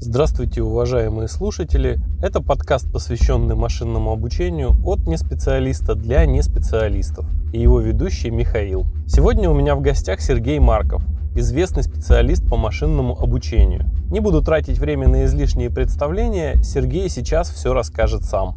Здравствуйте, уважаемые слушатели! Это подкаст, посвященный машинному обучению от неспециалиста для неспециалистов и его ведущий Михаил. Сегодня у меня в гостях Сергей Марков, известный специалист по машинному обучению. Не буду тратить время на излишние представления, Сергей сейчас все расскажет сам.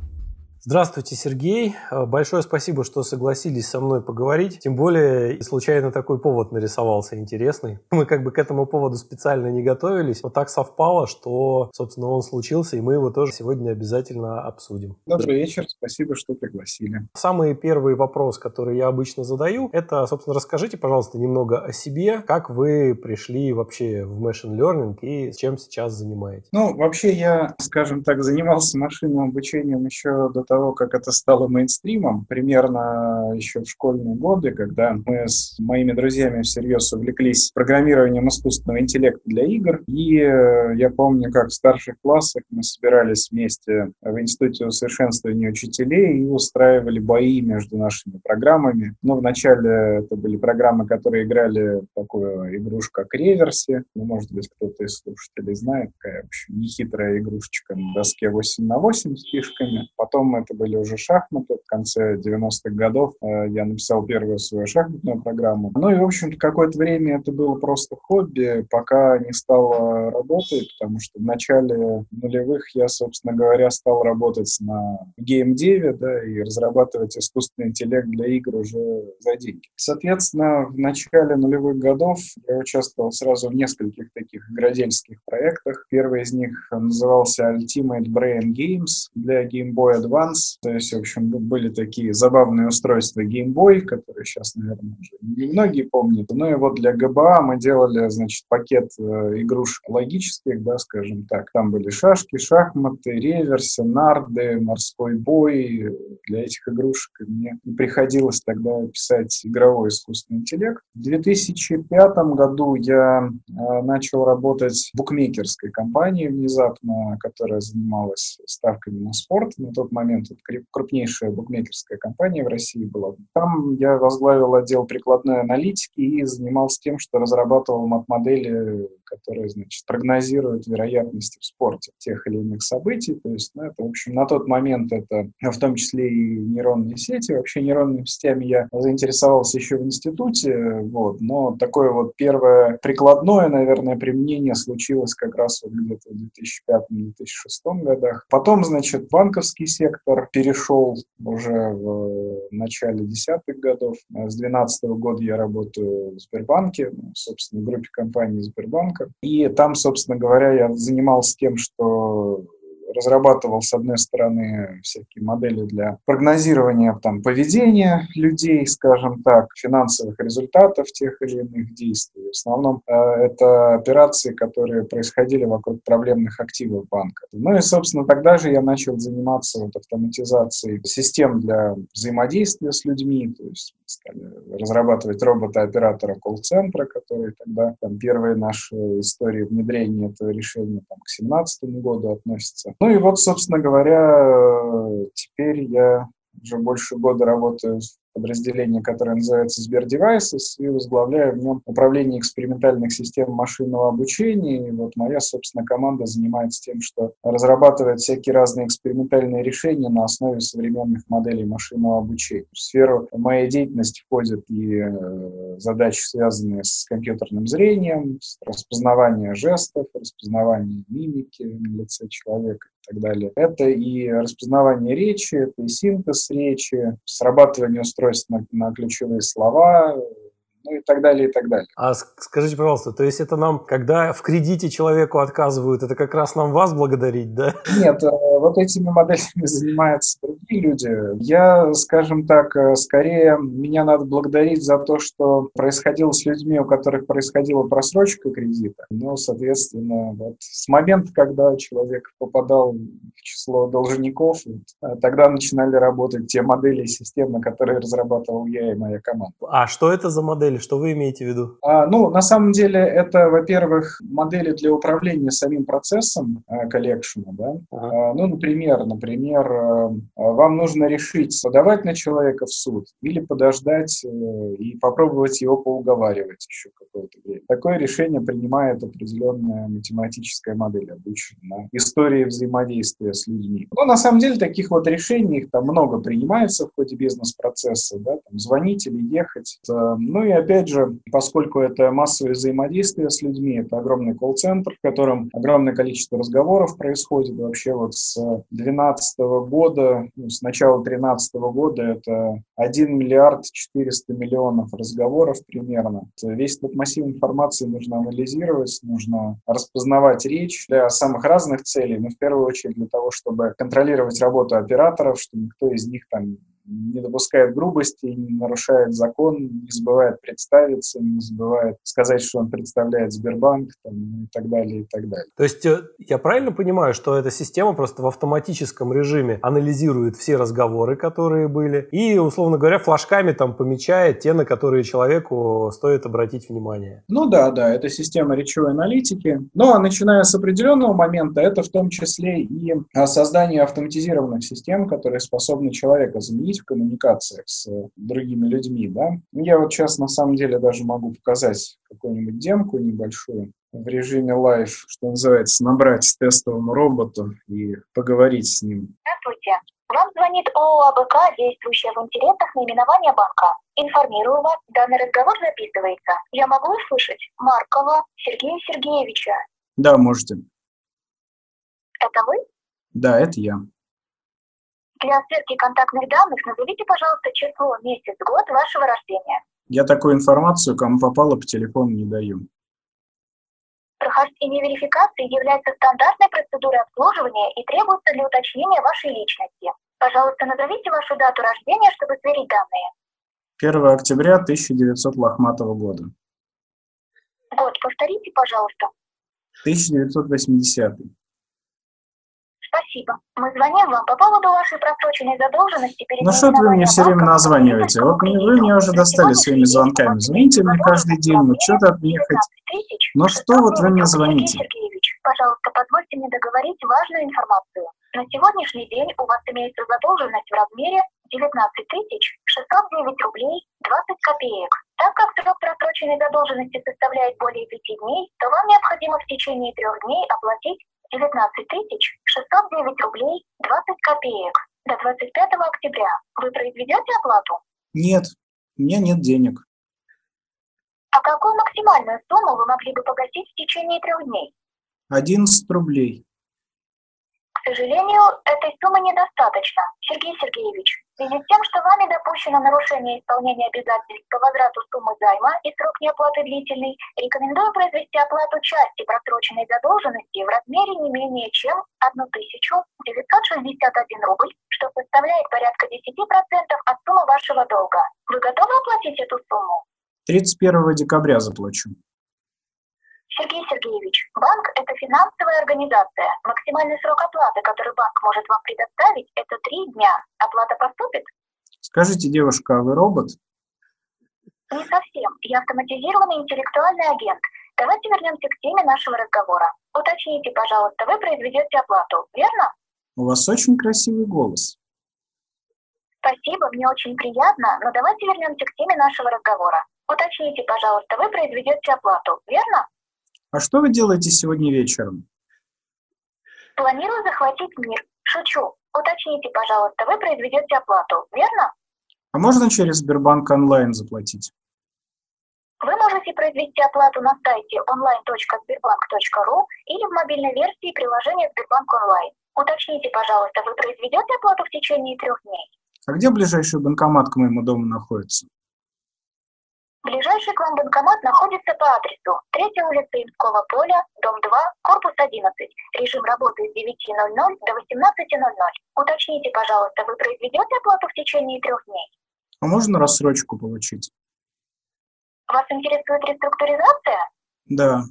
Здравствуйте, Сергей. Э, большое спасибо, что согласились со мной поговорить. Тем более, случайно такой повод нарисовался интересный. Мы как бы к этому поводу специально не готовились, но так совпало, что, собственно, он случился, и мы его тоже сегодня обязательно обсудим. Добрый вечер, спасибо, что пригласили. Самый первый вопрос, который я обычно задаю, это, собственно, расскажите, пожалуйста, немного о себе, как вы пришли вообще в Machine Learning и чем сейчас занимаетесь. Ну, вообще я, скажем так, занимался машинным обучением еще до того, как это стало мейнстримом, примерно еще в школьные годы, когда мы с моими друзьями всерьез увлеклись программированием искусственного интеллекта для игр. И э, я помню, как в старших классах мы собирались вместе в Институте усовершенствования учителей и устраивали бои между нашими программами. Ну, вначале это были программы, которые играли в такую игрушку, как реверси. Ну, может быть, кто-то из слушателей знает, такая, в общем, нехитрая игрушечка на доске 8 на 8 с фишками. Потом мы это были уже шахматы. В конце 90-х годов э, я написал первую свою шахматную программу. Ну и, в общем-то, какое-то время это было просто хобби, пока не стало работать, потому что в начале нулевых я, собственно говоря, стал работать на геймдеве, да, и разрабатывать искусственный интеллект для игр уже за деньги. Соответственно, в начале нулевых годов я участвовал сразу в нескольких таких игродельских проектах. Первый из них назывался Ultimate Brain Games для Game Boy Advance, Advance. То есть, в общем, были такие забавные устройства Game Boy, которые сейчас, наверное, уже не многие помнят. Ну и вот для ГБА мы делали, значит, пакет э, игрушек логических, да, скажем так. Там были шашки, шахматы, реверсы, нарды, морской бой. Для этих игрушек мне приходилось тогда писать игровой искусственный интеллект. В 2005 году я э, начал работать в букмекерской компании внезапно, которая занималась ставками на спорт. На тот момент это крупнейшая букмекерская компания в России была. Там я возглавил отдел прикладной аналитики и занимался тем, что разрабатывал мат-модели которые, значит, прогнозируют вероятности в спорте тех или иных событий. То есть, ну, это, в общем, на тот момент это в том числе и нейронные сети. Вообще нейронными сетями я заинтересовался еще в институте, вот, но такое вот первое прикладное, наверное, применение случилось как раз вот где-то в 2005-2006 годах. Потом, значит, банковский сектор перешел уже в начале десятых годов. С 2012 года я работаю в Сбербанке, ну, собственно, в группе компании Сбербанка рынка. И там, собственно говоря, я занимался тем, что разрабатывал, с одной стороны, всякие модели для прогнозирования там, поведения людей, скажем так, финансовых результатов тех или иных действий. В основном э, это операции, которые происходили вокруг проблемных активов банка. Ну и, собственно, тогда же я начал заниматься вот, автоматизацией систем для взаимодействия с людьми, то есть стали разрабатывать робота-оператора колл-центра, который тогда, там, первые наши истории внедрения этого решения там, к 2017 году относятся. Ну и вот, собственно говоря, теперь я уже больше года работаю подразделение, которое называется Сбер Devices, и возглавляю в нем управление экспериментальных систем машинного обучения. И вот моя, собственно, команда занимается тем, что разрабатывает всякие разные экспериментальные решения на основе современных моделей машинного обучения. В сферу моей деятельности входят и э, задачи, связанные с компьютерным зрением, с распознаванием жестов, распознаванием мимики на лице человека и так далее. Это и распознавание речи, это и синтез речи, срабатывание устройств на, на ключевые слова, ну и так далее, и так далее. А скажите, пожалуйста, то есть это нам, когда в кредите человеку отказывают, это как раз нам вас благодарить, да? Нет, э, вот этими моделями занимаются другие люди. Я, скажем так, э, скорее меня надо благодарить за то, что происходило с людьми, у которых происходила просрочка кредита. Ну, соответственно, вот с момента, когда человек попадал в число должников, вот, тогда начинали работать те модели и системы, которые разрабатывал я и моя команда. А что это за модель? Модели? Что вы имеете в виду? А, ну, на самом деле, это, во-первых, модели для управления самим процессом э, коллекшена, да. Ага. А, ну, например, например, э, вам нужно решить, подавать на человека в суд или подождать э, и попробовать его поуговаривать еще какое-то время. Такое решение принимает определенная математическая модель, обученная на истории взаимодействия с людьми. Ну, на самом деле, таких вот решений их там много принимается в ходе бизнес-процесса, да, там, звонить или ехать. Ну и опять же, поскольку это массовое взаимодействие с людьми, это огромный колл-центр, в котором огромное количество разговоров происходит. Вообще вот с 2012 года, ну, с начала 2013 года это 1 миллиард 400 миллионов разговоров примерно. Весь этот массив информации нужно анализировать, нужно распознавать речь для самых разных целей, но в первую очередь для того, чтобы контролировать работу операторов, чтобы никто из них там не допускает грубости, не нарушает закон, не забывает представиться, не забывает сказать, что он представляет Сбербанк там, и так далее, и так далее. То есть э, я правильно понимаю, что эта система просто в автоматическом режиме анализирует все разговоры, которые были, и, условно говоря, флажками там помечает те, на которые человеку стоит обратить внимание? Ну да, да, это система речевой аналитики. Ну а начиная с определенного момента, это в том числе и а, создание автоматизированных систем, которые способны человека заменить в коммуникациях с другими людьми, да. Я вот сейчас на самом деле даже могу показать какую-нибудь демку небольшую в режиме live, что называется, набрать тестовому роботу и поговорить с ним. Здравствуйте. Вам звонит ООО АБК, действующая в интересах наименования банка. Информирую вас, данный разговор записывается. Я могу услышать Маркова Сергея Сергеевича? Да, можете. Это вы? Да, это я. Для сверки контактных данных назовите, пожалуйста, число, месяц, год вашего рождения. Я такую информацию, кому попало, по телефону не даю. Прохождение верификации является стандартной процедурой обслуживания и требуется для уточнения вашей личности. Пожалуйста, назовите вашу дату рождения, чтобы сверить данные. 1 октября 1900 лохматого года. Год повторите, пожалуйста. 1980. Спасибо. Мы звоним вам по поводу вашей просроченной задолженности перед Ну что вы мне все время названиваете? Вот вы меня уже достали своими звонками. Звоните мне каждый день, ну что-то от меня хотите. Ну что вот вы мне звоните? Сергеевич, пожалуйста, позвольте мне договорить важную информацию. На сегодняшний день у вас имеется задолженность в размере 19 609 рублей 20 копеек. Так как срок просроченной задолженности составляет более 5 дней, то вам необходимо в течение трех дней оплатить 19 тысяч 609 рублей 20 копеек до 25 октября. Вы произведете оплату? Нет, у меня нет денег. А какую максимальную сумму вы могли бы погасить в течение трех дней? 11 рублей. К сожалению, этой суммы недостаточно, Сергей Сергеевич. В связи с тем, что вами допущено нарушение исполнения обязательств по возврату суммы займа и срок неоплаты длительный, рекомендую произвести оплату части просроченной задолженности в размере не менее чем 1961 рубль, что составляет порядка 10% от суммы вашего долга. Вы готовы оплатить эту сумму? 31 декабря заплачу. Сергей Сергеевич, банк – это финансовая организация. Максимальный срок оплаты, который банк может вам предоставить, это три дня. Оплата поступит? Скажите, девушка, а вы робот? Не совсем. Я автоматизированный интеллектуальный агент. Давайте вернемся к теме нашего разговора. Уточните, пожалуйста, вы произведете оплату, верно? У вас очень красивый голос. Спасибо, мне очень приятно, но давайте вернемся к теме нашего разговора. Уточните, пожалуйста, вы произведете оплату, верно? А что вы делаете сегодня вечером? Планирую захватить мир. Шучу. Уточните, пожалуйста, вы произведете оплату, верно? А можно через Сбербанк онлайн заплатить? Вы можете произвести оплату на сайте online.sberbank.ru или в мобильной версии приложения Сбербанк онлайн. Уточните, пожалуйста, вы произведете оплату в течение трех дней? А где ближайший банкомат к моему дому находится? Ближайший к вам банкомат находится по адресу 3 улица Имского поля, дом 2, корпус 11. Режим работы с 9.00 до 18.00. Уточните, пожалуйста, вы произведете оплату в течение трех дней? А можно рассрочку получить? Вас интересует реструктуризация? Да.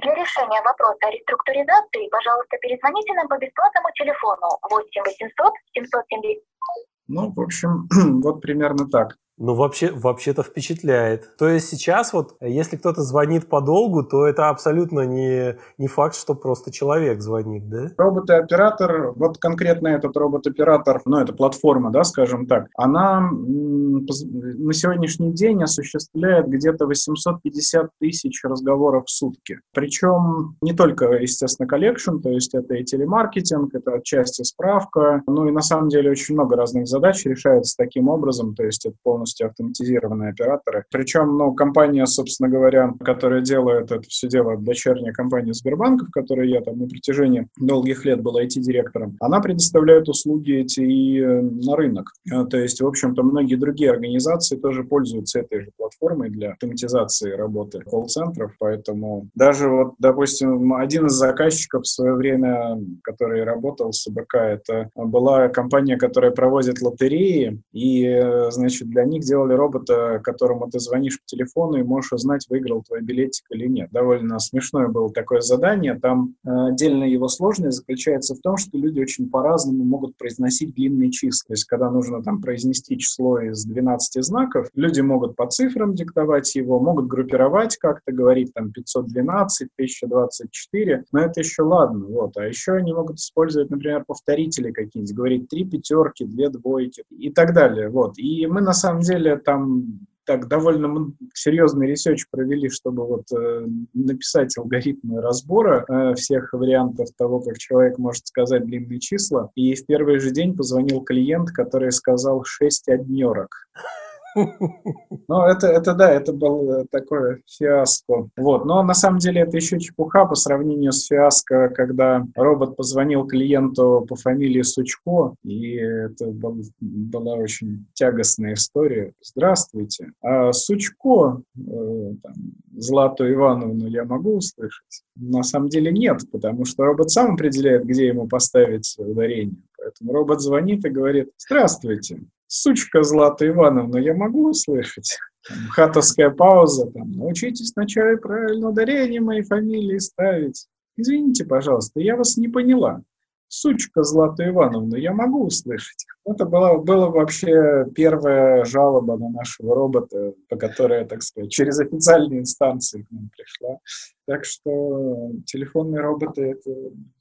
Для решения вопроса о реструктуризации, пожалуйста, перезвоните нам по бесплатному телефону 8 800 770. Ну, в общем, вот примерно так. Ну, вообще, вообще-то впечатляет. То есть сейчас вот, если кто-то звонит подолгу, то это абсолютно не, не факт, что просто человек звонит, да? Робот-оператор, вот конкретно этот робот-оператор, ну, это платформа, да, скажем так, она на сегодняшний день осуществляет где-то 850 тысяч разговоров в сутки. Причем не только, естественно, collection, то есть это и телемаркетинг, это отчасти справка, ну и на самом деле очень много разных задач решается таким образом, то есть это полностью автоматизированные операторы. Причем, ну, компания, собственно говоря, которая делает это все дело, дочерняя компания Сбербанка, в которой я там на протяжении долгих лет был IT-директором, она предоставляет услуги эти и э, на рынок. Э, то есть, в общем-то, многие другие организации тоже пользуются этой же платформой для автоматизации работы колл-центров, поэтому даже вот, допустим, один из заказчиков в свое время, который работал с АБК, это была компания, которая проводит лотереи, и, э, значит, для них делали робота, которому ты звонишь по телефону и можешь узнать, выиграл твой билетик или нет. Довольно смешное было такое задание. Там э, отдельная его сложность заключается в том, что люди очень по-разному могут произносить длинные числа. То есть, когда нужно там произнести число из 12 знаков, люди могут по цифрам диктовать его, могут группировать как-то, говорить там 512, 1024, но это еще ладно. Вот. А еще они могут использовать, например, повторители какие-нибудь, говорить три пятерки, две двойки и так далее. Вот. И мы на самом деле деле там так довольно серьезный research провели, чтобы вот э, написать алгоритмы разбора э, всех вариантов того, как человек может сказать длинные числа. И в первый же день позвонил клиент, который сказал 6 однерок. Ну, это, это да, это было такое фиаско. Вот. Но на самом деле это еще чепуха по сравнению с фиаско, когда робот позвонил клиенту по фамилии Сучко, и это был, была очень тягостная история. Здравствуйте. А Сучко, э, там, Злату Ивановну я могу услышать? На самом деле нет, потому что робот сам определяет, где ему поставить ударение. Поэтому робот звонит и говорит, здравствуйте, сучка Злата Ивановна, я могу услышать? хатовская пауза, там, научитесь вначале правильно ударение моей фамилии ставить. Извините, пожалуйста, я вас не поняла. Сучка Злата Ивановна, я могу услышать? Это была, была вообще первая жалоба на нашего робота, по которой, так сказать, через официальные инстанции к нам пришла. Так что телефонные роботы — это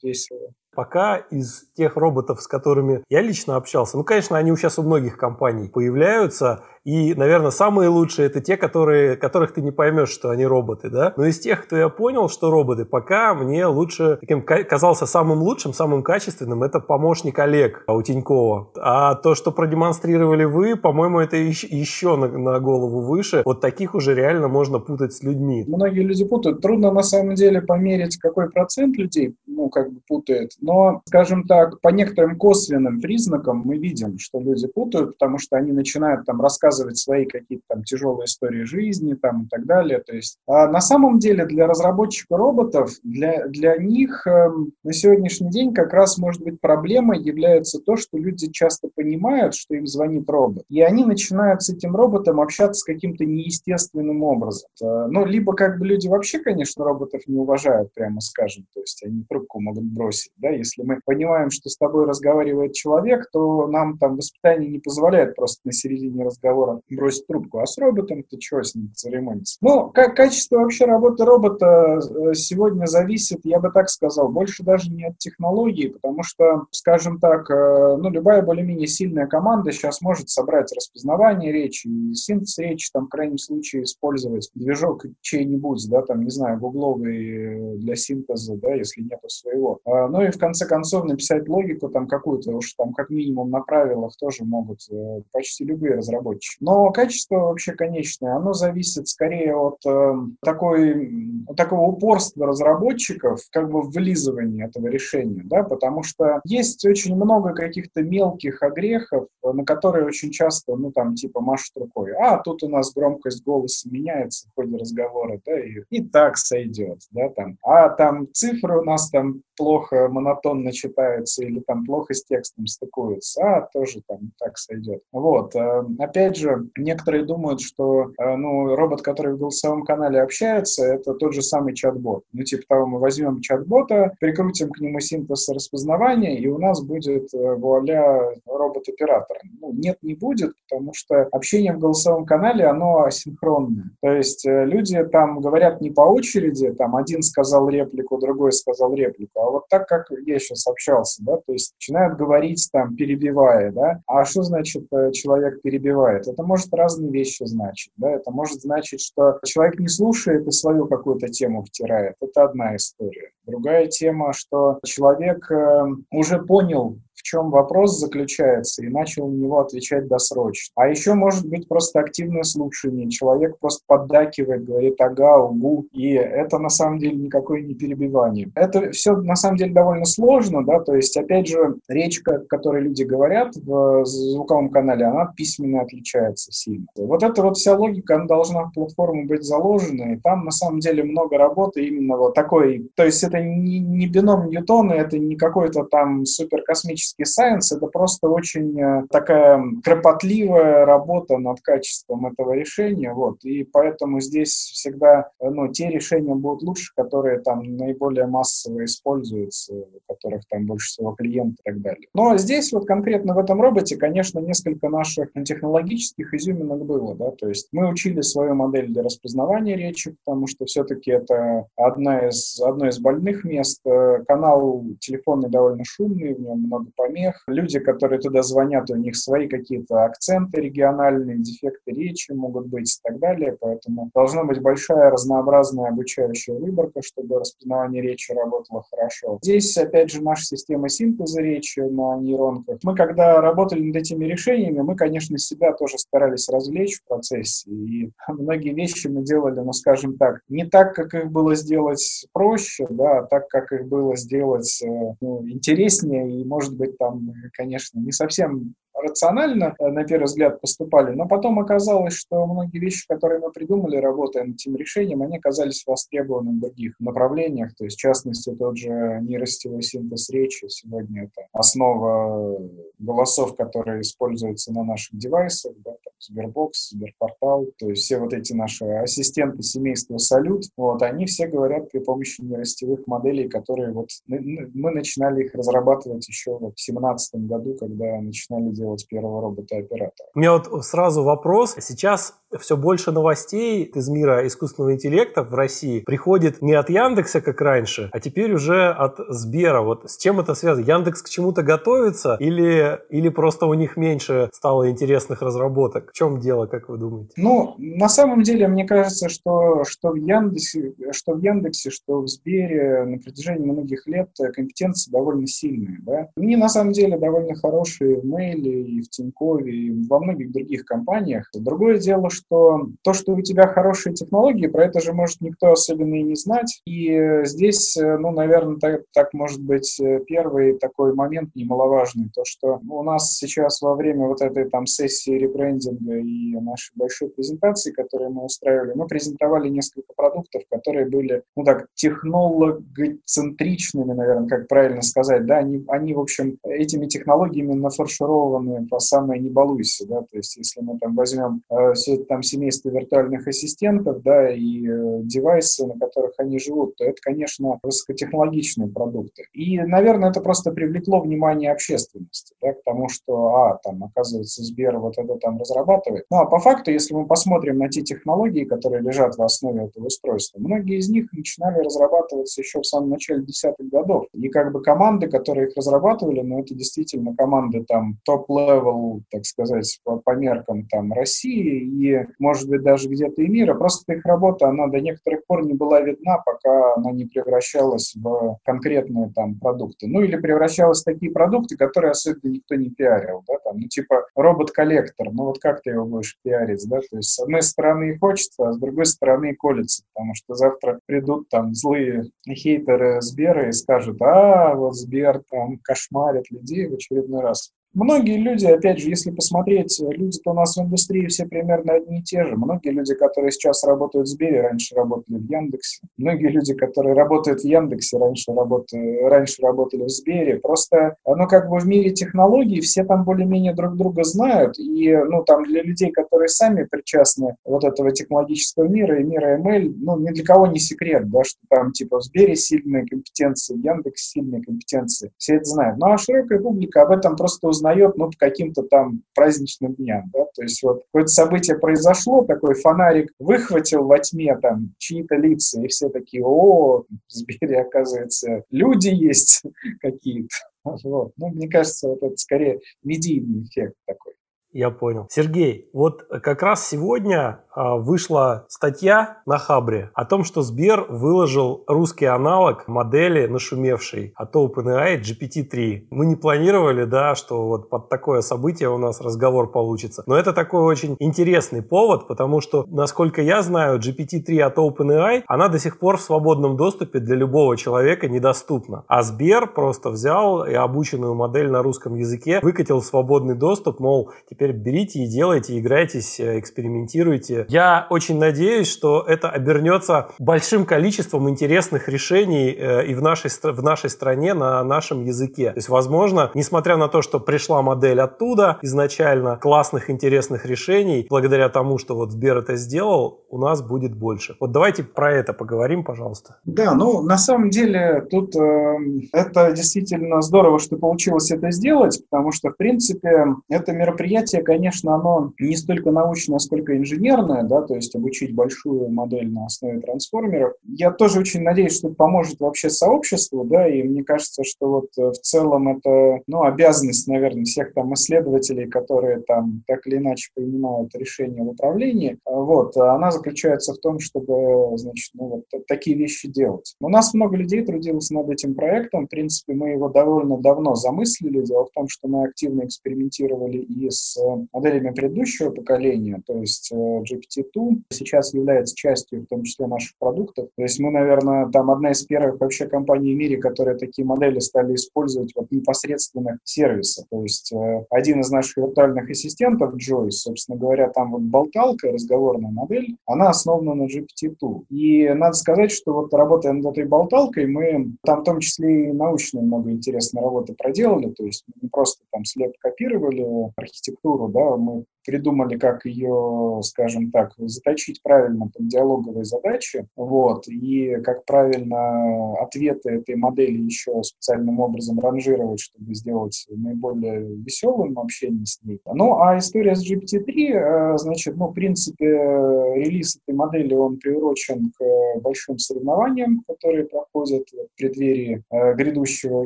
весело. Пока из тех роботов, с которыми я лично общался, ну, конечно, они сейчас у многих компаний появляются, и, наверное, самые лучшие это те, которые, которых ты не поймешь, что они роботы, да? Но из тех, кто я понял, что роботы, пока мне лучше, таким казался самым лучшим, самым качественным, это помощник Олег у Тинькова. А то, что продемонстрировали вы, по-моему, это еще, на, на голову выше. Вот таких уже реально можно путать с людьми. Многие люди путают. Трудно на самом деле померить, какой процент людей, ну, как бы путает. Но, скажем так, по некоторым косвенным признакам мы видим, что люди путают, потому что они начинают там рассказывать свои какие-то там тяжелые истории жизни там и так далее. То есть а на самом деле для разработчика роботов, для, для них э, на сегодняшний день как раз может быть проблемой является то, что люди часто понимают, что им звонит робот, и они начинают с этим роботом общаться каким-то неестественным образом. Э, ну, либо как бы люди вообще, конечно, роботов не уважают, прямо скажем, то есть они трубку могут бросить, да, если мы понимаем, что с тобой разговаривает человек, то нам там воспитание не позволяет просто на середине разговора бросить трубку, а с роботом ты чего с ним церемониться? Ну, как качество вообще работы робота э, сегодня зависит, я бы так сказал, больше даже не от технологии, потому что, скажем так, э, ну, любая более-менее сильная команда сейчас может собрать распознавание речи синтез речи, там, в крайнем случае, использовать движок чей-нибудь, да, там, не знаю, гугловый э, для синтеза, да, если нету своего. А, ну и в конце концов написать логику там какую-то, уж там как минимум на правилах тоже могут э, почти любые разработчики. Но качество вообще конечное, оно зависит скорее от э, такой, такого упорства разработчиков, как бы вылизывания этого решения, да, потому что есть очень много каких-то мелких огрехов, на которые очень часто, ну там типа машут рукой, а тут у нас громкость голоса меняется в ходе разговора, да, и, и так сойдет, да, там, а там цифры у нас там плохо, монотонно читаются или там плохо с текстом стыкуются, а тоже там так сойдет. Вот. Э, опять же, некоторые думают, что э, ну, робот, который в голосовом канале общается, это тот же самый чат-бот. Ну, типа того, мы возьмем чат-бота, прикрутим к нему синтез распознавания, и у нас будет э, вуаля робот-оператор. Ну, нет, не будет, потому что общение в голосовом канале, оно асинхронное. То есть люди там говорят не по очереди, там один сказал реплику, другой сказал реплику, а вот так, как я сейчас общался, да, то есть начинают говорить там, перебивая, да, а что значит человек перебивает? Это может разные вещи значить, да, это может значить, что человек не слушает и свою какую-то тему втирает, это одна история. Другая тема, что человек э, уже понял, в чем вопрос заключается, и начал на него отвечать досрочно. А еще может быть просто активное слушание. Человек просто поддакивает, говорит ага, угу, и это на самом деле никакое не перебивание. Это все на самом деле довольно сложно, да, то есть, опять же, речь, которой люди говорят в звуковом канале, она письменно отличается сильно. Вот эта вот вся логика, она должна в платформу быть заложена, и там на самом деле много работы именно вот такой, то есть это не, не бином Ньютона, это не какой-то там суперкосмический математический сайенс, это просто очень э, такая кропотливая работа над качеством этого решения, вот, и поэтому здесь всегда, э, ну, те решения будут лучше, которые там наиболее массово используются, у которых там больше всего клиентов и так далее. Но здесь вот конкретно в этом роботе, конечно, несколько наших технологических изюминок было, да, то есть мы учили свою модель для распознавания речи, потому что все-таки это одна из, одно из больных мест. Э, канал телефонный довольно шумный, в нем много помех. Люди, которые туда звонят, у них свои какие-то акценты региональные, дефекты речи могут быть и так далее. Поэтому должна быть большая разнообразная обучающая выборка, чтобы распознавание речи работало хорошо. Здесь, опять же, наша система синтеза речи на нейронках. Мы, когда работали над этими решениями, мы, конечно, себя тоже старались развлечь в процессе. И многие вещи мы делали, ну, скажем так, не так, как их было сделать проще, да, а так, как их было сделать э, ну, интереснее и, может быть, быть, там, конечно, не совсем рационально, э, на первый взгляд, поступали, но потом оказалось, что многие вещи, которые мы придумали, работая над этим решением, они оказались востребованы в других направлениях, то есть, в частности, тот же нейросетевой синтез речи. Сегодня это основа голосов, которые используются на наших девайсах, да, там, Sberbox, Сберпортал, то есть все вот эти наши ассистенты семейства Салют, вот, они все говорят при помощи нейросетевых моделей, которые вот мы, начинали их разрабатывать еще в 2017 году, когда начинали делать сделать первого робота-оператора. У меня вот сразу вопрос. Сейчас все больше новостей из мира искусственного интеллекта в России приходит не от Яндекса, как раньше, а теперь уже от Сбера. Вот с чем это связано? Яндекс к чему-то готовится или, или просто у них меньше стало интересных разработок? В чем дело, как вы думаете? Ну, на самом деле, мне кажется, что, что, в Яндексе, что в Яндексе, что в Сбере на протяжении многих лет компетенции довольно сильные. Да? Они на самом деле довольно хорошие в Мейле и в Тинькове, и во многих других компаниях. Другое дело, что то, что у тебя хорошие технологии, про это же может никто особенно и не знать. И здесь, э, ну, наверное, так, так может быть э, первый такой момент немаловажный, то, что у нас сейчас во время вот этой там сессии ребрендинга и нашей большой презентации, которую мы устраивали, мы презентовали несколько продуктов, которые были, ну так, технологоцентричными, наверное, как правильно сказать, да, они, они в общем, этими технологиями нафаршированы по самое не балуйся, да, то есть если мы там возьмем э, все там семейство виртуальных ассистентов, да, и э, девайсы, на которых они живут, то это, конечно, высокотехнологичные продукты. И, наверное, это просто привлекло внимание общественности, да, к тому, что, а, там, оказывается, Сбер вот это там разрабатывает. Ну, а по факту, если мы посмотрим на те технологии, которые лежат в основе этого устройства, многие из них начинали разрабатываться еще в самом начале десятых годов. И как бы команды, которые их разрабатывали, ну, это действительно команды там top-level, так сказать, по, по меркам там России и может быть, даже где-то и мира. Просто их работа, она до некоторых пор не была видна, пока она не превращалась в конкретные там продукты. Ну, или превращалась в такие продукты, которые особенно никто не пиарил, да, там, ну, типа робот-коллектор, ну, вот как ты его будешь пиарить, да, то есть с одной стороны хочется, а с другой стороны колется, потому что завтра придут там злые хейтеры Сбера и скажут, а, вот Сбер там кошмарит людей в очередной раз. Многие люди, опять же, если посмотреть, люди-то у нас в индустрии все примерно одни и те же. Многие люди, которые сейчас работают в Сбере, раньше работали в Яндексе. Многие люди, которые работают в Яндексе, раньше, работали, раньше работали в Сбере. Просто, ну, как бы в мире технологий все там более-менее друг друга знают. И, ну, там для людей, которые сами причастны вот этого технологического мира и мира ML, ну, ни для кого не секрет, да, что там, типа, в Сбере сильные компетенции, в Яндексе сильные компетенции. Все это знают. Ну, а широкая публика об этом просто узнает узнает, ну, по каким-то там праздничным дням, да, то есть вот какое-то событие произошло, такой фонарик выхватил во тьме там чьи-то лица, и все такие, о, в Сбере, оказывается, люди есть какие-то. Вот. Ну, мне кажется, вот это скорее медийный эффект такой. Я понял. Сергей, вот как раз сегодня а, вышла статья на Хабре о том, что Сбер выложил русский аналог модели нашумевшей от OpenAI GPT-3. Мы не планировали, да, что вот под такое событие у нас разговор получится. Но это такой очень интересный повод, потому что, насколько я знаю, GPT-3 от OpenAI, она до сих пор в свободном доступе для любого человека недоступна. А Сбер просто взял и обученную модель на русском языке выкатил в свободный доступ, мол, теперь берите и делайте, играйтесь, экспериментируйте я очень надеюсь, что это обернется большим количеством интересных решений э, и в нашей, в нашей стране на нашем языке. То есть, возможно, несмотря на то, что пришла модель оттуда изначально, классных, интересных решений, благодаря тому, что вот Сбер это сделал, у нас будет больше. Вот давайте про это поговорим, пожалуйста. Да, ну, на самом деле, тут э, это действительно здорово, что получилось это сделать, потому что, в принципе, это мероприятие, конечно, оно не столько научное, сколько инженерное, да, то есть обучить большую модель на основе трансформеров. Я тоже очень надеюсь, что это поможет вообще сообществу, да, и мне кажется, что вот э, в целом это, ну, обязанность, наверное, всех там исследователей, которые там так или иначе принимают решения в управлении, а вот, она заключается в том, чтобы, значит, ну, вот такие вещи делать. У нас много людей трудилось над этим проектом, в принципе, мы его довольно давно замыслили. Дело в том, что мы активно экспериментировали и с моделями предыдущего поколения, то есть GPT GPT-2 сейчас является частью, в том числе, наших продуктов. То есть мы, наверное, там одна из первых вообще компаний в мире, которые такие модели стали использовать вот непосредственных сервисах. То есть э, один из наших виртуальных ассистентов, Joyce, собственно говоря, там вот болталка, разговорная модель, она основана на GPT-2. И надо сказать, что вот работая над этой болталкой, мы там в том числе и научную много интересной работы проделали, то есть не просто там слеп копировали архитектуру, да, мы придумали, как ее, скажем так, заточить правильно под диалоговые задачи, вот, и как правильно ответы этой модели еще специальным образом ранжировать, чтобы сделать наиболее веселым общение с ней. Ну, а история с GPT-3, э, значит, ну, в принципе, релиз этой модели, он приурочен к большим соревнованиям, которые проходят в преддверии э, грядущего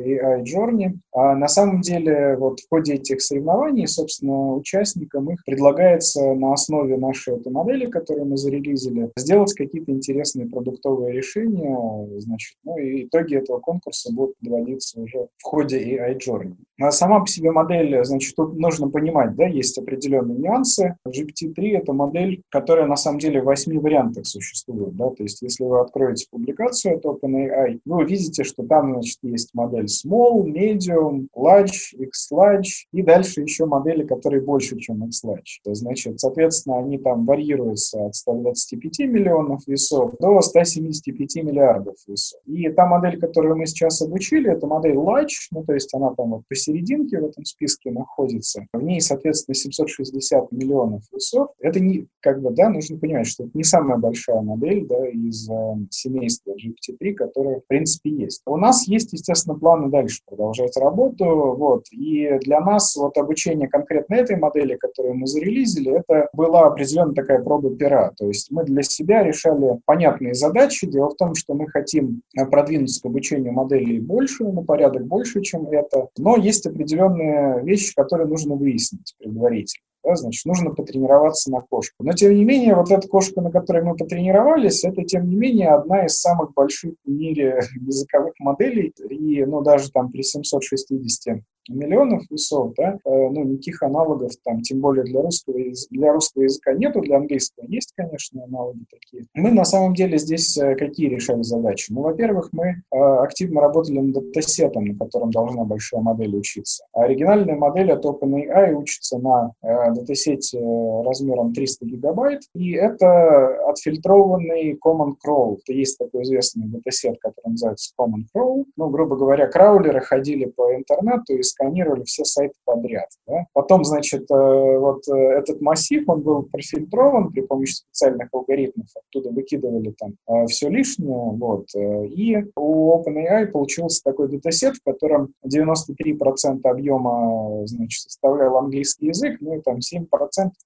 AI Journey. А на самом деле, вот в ходе этих соревнований, собственно, участникам их предлагается на основе нашей этой модели, которую мы зарелизили, сделать какие-то интересные продуктовые решения, значит, ну и итоги этого конкурса будут подводиться уже в ходе AI Journey. А сама по себе модель, значит, тут нужно понимать, да, есть определенные нюансы. GPT-3 — это модель, которая на самом деле в восьми вариантах существует, да, то есть если вы откроете публикацию от OpenAI, вы увидите, что там, значит, есть модель Small, Medium, Large, X-Large и дальше еще модели, которые больше, чем X-Large задач. То, значит, соответственно, они там варьируются от 125 миллионов весов до 175 миллиардов весов. И та модель, которую мы сейчас обучили, это модель Large, ну, то есть она там вот посерединке в этом списке находится. В ней, соответственно, 760 миллионов весов. Это не, как бы, да, нужно понимать, что это не самая большая модель, да, из э, семейства GPT-3, которая, в принципе, есть. У нас есть, естественно, планы дальше продолжать работу, вот, и для нас вот обучение конкретно этой модели, которую мы зарелизили, это была определенная такая проба пера. То есть мы для себя решали понятные задачи. Дело в том, что мы хотим продвинуться к обучению моделей больше, на порядок больше, чем это. Но есть определенные вещи, которые нужно выяснить предварительно да, значит, нужно потренироваться на кошку. Но, тем не менее, вот эта кошка, на которой мы потренировались, это, тем не менее, одна из самых больших в мире языковых моделей. И, ну, даже там при 760 миллионов весов, да, э, ну, никаких аналогов там, тем более для русского, для русского языка нету, для английского есть, конечно, аналоги такие. Мы на самом деле здесь э, какие решали задачи? Ну, во-первых, мы э, активно работали над датасетом, на котором должна большая модель учиться. А оригинальная модель от OpenAI учится на датасете размером 300 гигабайт, и это отфильтрованный Common Crawl. Это есть такой известный датасет, который называется Common Crawl. Ну, грубо говоря, краулеры ходили по интернету и сканировали все сайты подряд. Да? Потом, значит, э, вот э, этот массив, он был профильтрован при помощи специальных алгоритмов, оттуда выкидывали там э, все лишнее, вот, и у OpenAI получился такой датасет, в котором 93% объема, значит, составлял английский язык, ну и там 7%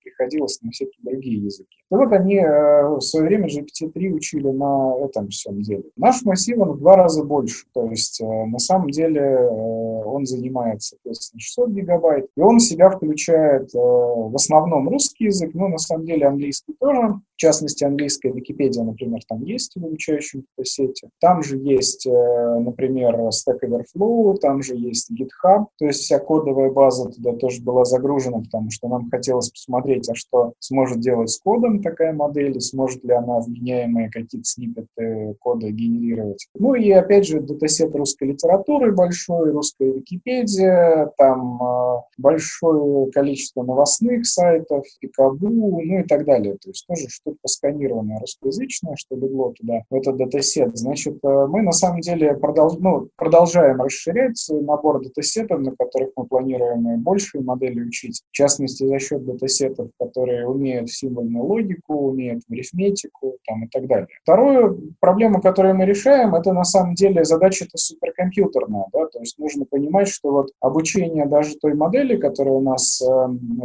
приходилось на всякие другие языки. И вот они в свое время GPT-3 учили на этом всем деле. Наш массив, он в два раза больше, то есть на самом деле он занимает занимает, соответственно, 600 гигабайт. И он в себя включает э, в основном русский язык, но на самом деле английский тоже. В частности, английская Википедия, например, там есть в обучающем сети. Там же есть, э, например, Stack Overflow, там же есть GitHub. То есть вся кодовая база туда тоже была загружена, потому что нам хотелось посмотреть, а что сможет делать с кодом такая модель, сможет ли она вменяемые какие-то сниппеты кода генерировать. Ну и опять же датасет русской литературы большой, русская Википедия, там э, большое количество новостных сайтов, Пикабу, ну и так далее. То есть тоже что-то сканированное русскоязычное, что легло туда, в этот датасет. Значит, э, мы на самом деле продолж... ну, продолжаем расширять набор датасетов, на которых мы планируем большие модели учить. В частности, за счет датасетов, которые умеют символьную логику, умеют арифметику там, и так далее. Вторую проблему, которую мы решаем, это на самом деле задача-то суперкомпьютерная. Да? То есть нужно понимать, что вот обучение даже той модели, которая у нас э,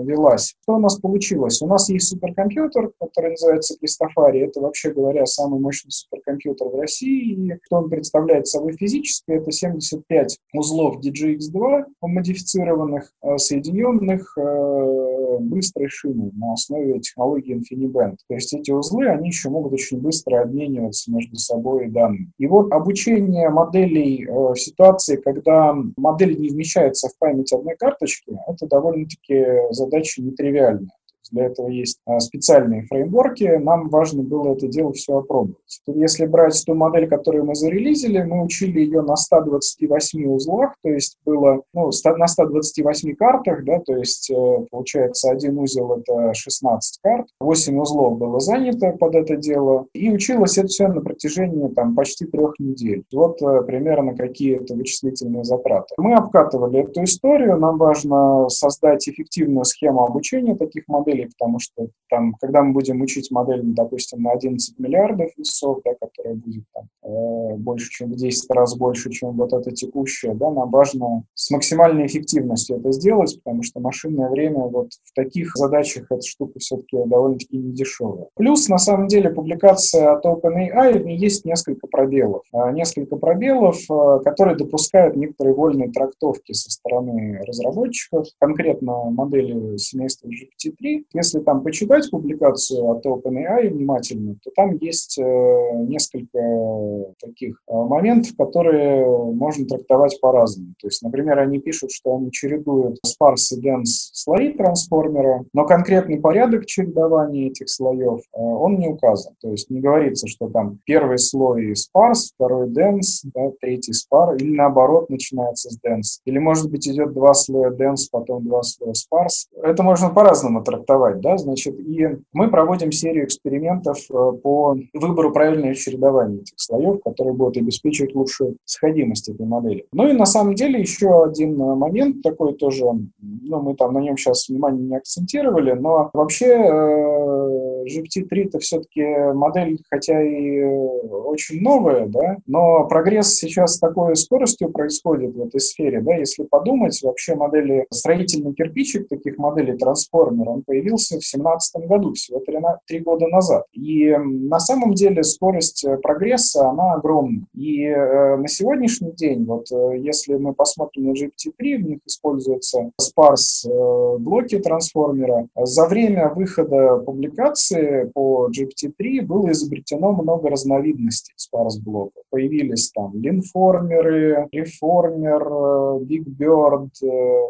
велась, что у нас получилось? У нас есть суперкомпьютер, который называется Кристофари. Это, вообще говоря, самый мощный суперкомпьютер в России. И что он представляет собой физически? Это 75 узлов DGX2, модифицированных, э, соединенных э, быстрой шиной на основе технологии InfiniBand. То есть эти узлы, они еще могут очень быстро обмениваться между собой данными. И вот обучение моделей э, в ситуации, когда модель не вмещает помещается в память одной карточки, это довольно-таки задача нетривиальная. Для этого есть а, специальные фреймворки. Нам важно было это дело все опробовать. Если брать ту модель, которую мы зарелизили, мы учили ее на 128 узлах, то есть было ну, на 128 картах, да, то есть э, получается один узел это 16 карт, 8 узлов было занято под это дело, и училось это все на протяжении там, почти трех недель. Вот э, примерно какие это вычислительные затраты. Мы обкатывали эту историю, нам важно создать эффективную схему обучения таких моделей, моделей, потому что там, когда мы будем учить модель, допустим, на 11 миллиардов весов, да, которая будет там, э, больше, чем в 10 раз больше, чем вот эта текущая, да, нам важно с максимальной эффективностью это сделать, потому что машинное время вот в таких задачах эта штука все-таки довольно-таки не дешевая. Плюс, на самом деле, публикация от OpenAI, в ней есть несколько пробелов. А, несколько пробелов, э, которые допускают некоторые вольные трактовки со стороны разработчиков, конкретно модели семейства GPT-3, если там почитать публикацию от OpenAI внимательно, то там есть э, несколько таких э, моментов, которые можно трактовать по-разному. То есть, например, они пишут, что они чередуют sparse и dense слои трансформера, но конкретный порядок чередования этих слоев э, он не указан. То есть не говорится, что там первый слой sparse, второй dense, да, третий spar, или наоборот начинается с dense. Или, может быть, идет два слоя dense, потом два слоя sparse. Это можно по-разному трактовать чередовать, да, значит, и мы проводим серию экспериментов э, по выбору правильного чередования этих слоев, которые будут обеспечивать лучшую сходимость этой модели. Ну и на самом деле еще один э, момент такой тоже, ну мы там на нем сейчас внимание не акцентировали, но вообще э, GPT-3 это все-таки модель, хотя и очень новая, да, но прогресс сейчас с такой скоростью происходит в этой сфере, да, если подумать, вообще модели строительный кирпичик таких моделей трансформер, он появился в 2017 году, всего три, года назад. И на самом деле скорость э, прогресса, она огромна. И э, на сегодняшний день, вот э, если мы посмотрим на GPT-3, в них используются sparse э, блоки трансформера. За время выхода публикации информации по GPT-3 было изобретено много разновидностей sparse-блоков. Появились там линформеры, реформер, Big Bird,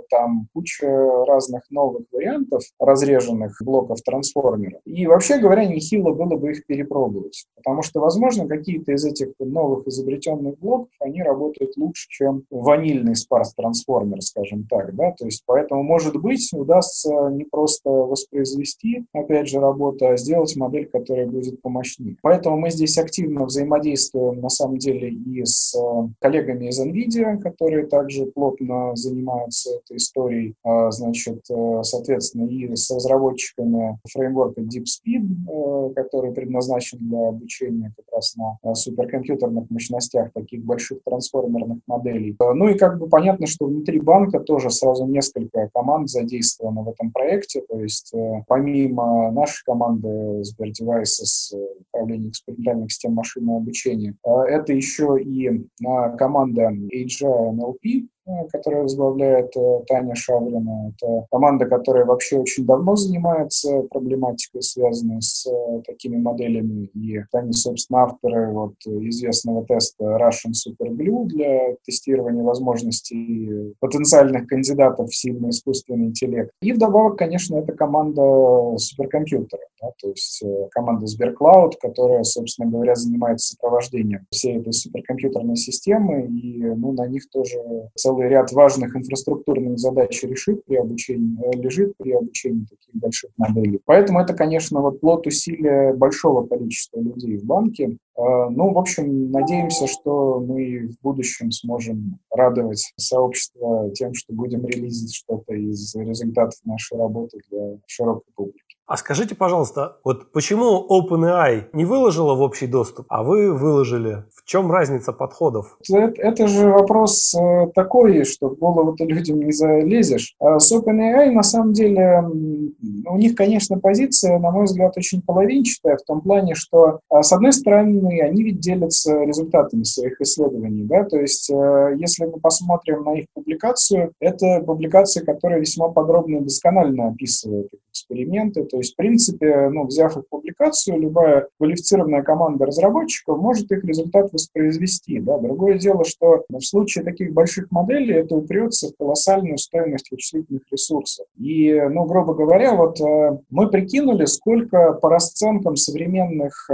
там куча разных новых вариантов разреженных блоков трансформера. И вообще говоря, нехило было бы их перепробовать, потому что, возможно, какие-то из этих новых изобретенных блоков, они работают лучше, чем ванильный спарс-трансформер, скажем так, да, то есть поэтому, может быть, удастся не просто воспроизвести, опять же, работу, а сделать модель, которая будет помощнее. Поэтому мы здесь активно взаимодействуем, на самом деле, и с э, коллегами из NVIDIA, которые также плотно занимаются этой историей, а, значит, э, соответственно, и с разработчиками фреймворка DeepSpeed, э, который предназначен для обучения как раз на суперкомпьютерных мощностях таких больших трансформерных моделей. Ну и как бы понятно, что внутри банка тоже сразу несколько команд задействовано в этом проекте, то есть помимо нашей команды Сбердевайса, управления экспериментальных систем машинного обучения, это еще и команда AGI NLP, Э, которую возглавляет э, Таня Шаврина. Это команда, которая вообще очень давно занимается проблематикой, связанной с э, такими моделями. И они, собственно, авторы вот известного теста Russian Super Glue для тестирования возможностей потенциальных кандидатов в сильный искусственный интеллект. И вдобавок, конечно, это команда суперкомпьютера, да, то есть команда Сберклауд, которая, собственно говоря, занимается сопровождением всей этой суперкомпьютерной системы, и ну, на них тоже целый целый ряд важных инфраструктурных задач решит при обучении, э, лежит при обучении таких больших моделей. Поэтому это, конечно, вот плод усилия большого количества людей в банке. Э, ну, в общем, надеемся, что мы в будущем сможем радовать сообщество тем, что будем релизить что-то из результатов нашей работы для широкой публики. А скажите, пожалуйста, вот почему OpenAI не выложила в общий доступ, а вы выложили? В чем разница подходов? Это, это же вопрос э, такой, что в голову ты людям не залезешь. А с OpenAI, на самом деле, у них, конечно, позиция, на мой взгляд, очень половинчатая, в том плане, что, а, с одной стороны, они ведь делятся результатами своих исследований, да, то есть, э, если мы посмотрим на их публикацию, это публикация, которая весьма подробно и досконально описывает эксперименты, то есть, в принципе, ну, взяв их публикацию, любая квалифицированная команда разработчиков может их результат воспроизвести. Да? Другое дело, что в случае таких больших моделей это упрется в колоссальную стоимость вычислительных ресурсов. И, ну, грубо говоря, вот э, мы прикинули, сколько по расценкам современных э,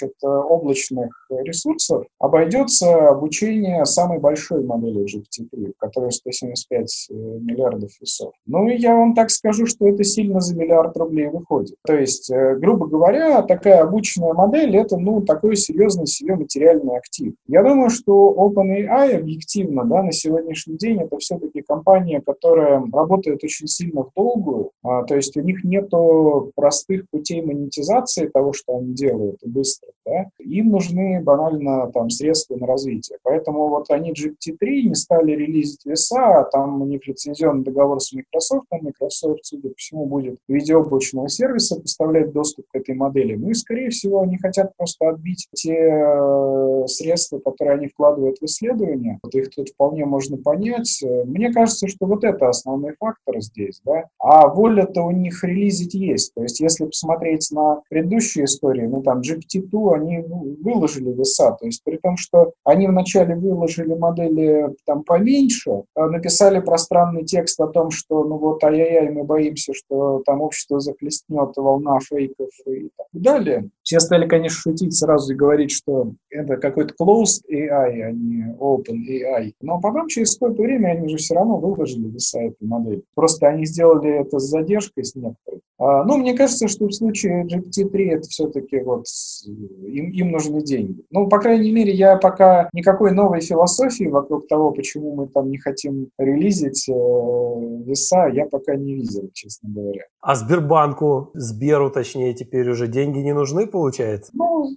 значит, облачных ресурсов обойдется обучение самой большой модели GPT-3, которая 175 э, миллиардов весов. Ну, и я вам так скажу, что это сильно за миллиард рублей выходит. То есть, э, грубо говоря, такая обученная модель – это, ну, такой серьезный себе материальный актив. Я думаю, что OpenAI объективно, да, на сегодняшний день это все-таки компания, которая работает очень сильно в долгую, а, то есть у них нету простых путей монетизации того, что они делают, и быстро, да. Им нужны банально там средства на развитие. Поэтому вот они GPT-3 не стали релизить веса, а там у них лицензионный договор с Microsoft, а Microsoft, судя по всему, будет виде облачного сервиса поставлять доступ к этой модели. Ну и, скорее всего, они хотят просто отбить те э, средства, которые они вкладывают в исследования. Вот их тут вполне можно понять. Мне кажется, что вот это основной фактор здесь. Да? А воля-то у них релизить есть. То есть если посмотреть на предыдущие истории, ну там GPT-2, они выложили веса. То есть при том, что они вначале выложили модели там поменьше, а написали пространный текст о том, что ну вот ай-яй-яй, мы боимся, что там общество захлестнет волна фейков и так далее. Все стали, конечно, шутить сразу и говорить, что это какой-то closed AI, а не open AI. Но потом, через какое-то время, они же все равно выложили веса этой модели. Просто они сделали это с задержкой с некоторой. А, ну, мне кажется, что в случае GPT-3 это все-таки вот им, им нужны деньги. Ну, по крайней мере, я пока никакой новой философии вокруг того, почему мы там не хотим релизить э, веса, я пока не видел, честно говоря. А Сбербанку, Сберу, точнее, теперь уже деньги не нужны, получается? Ну,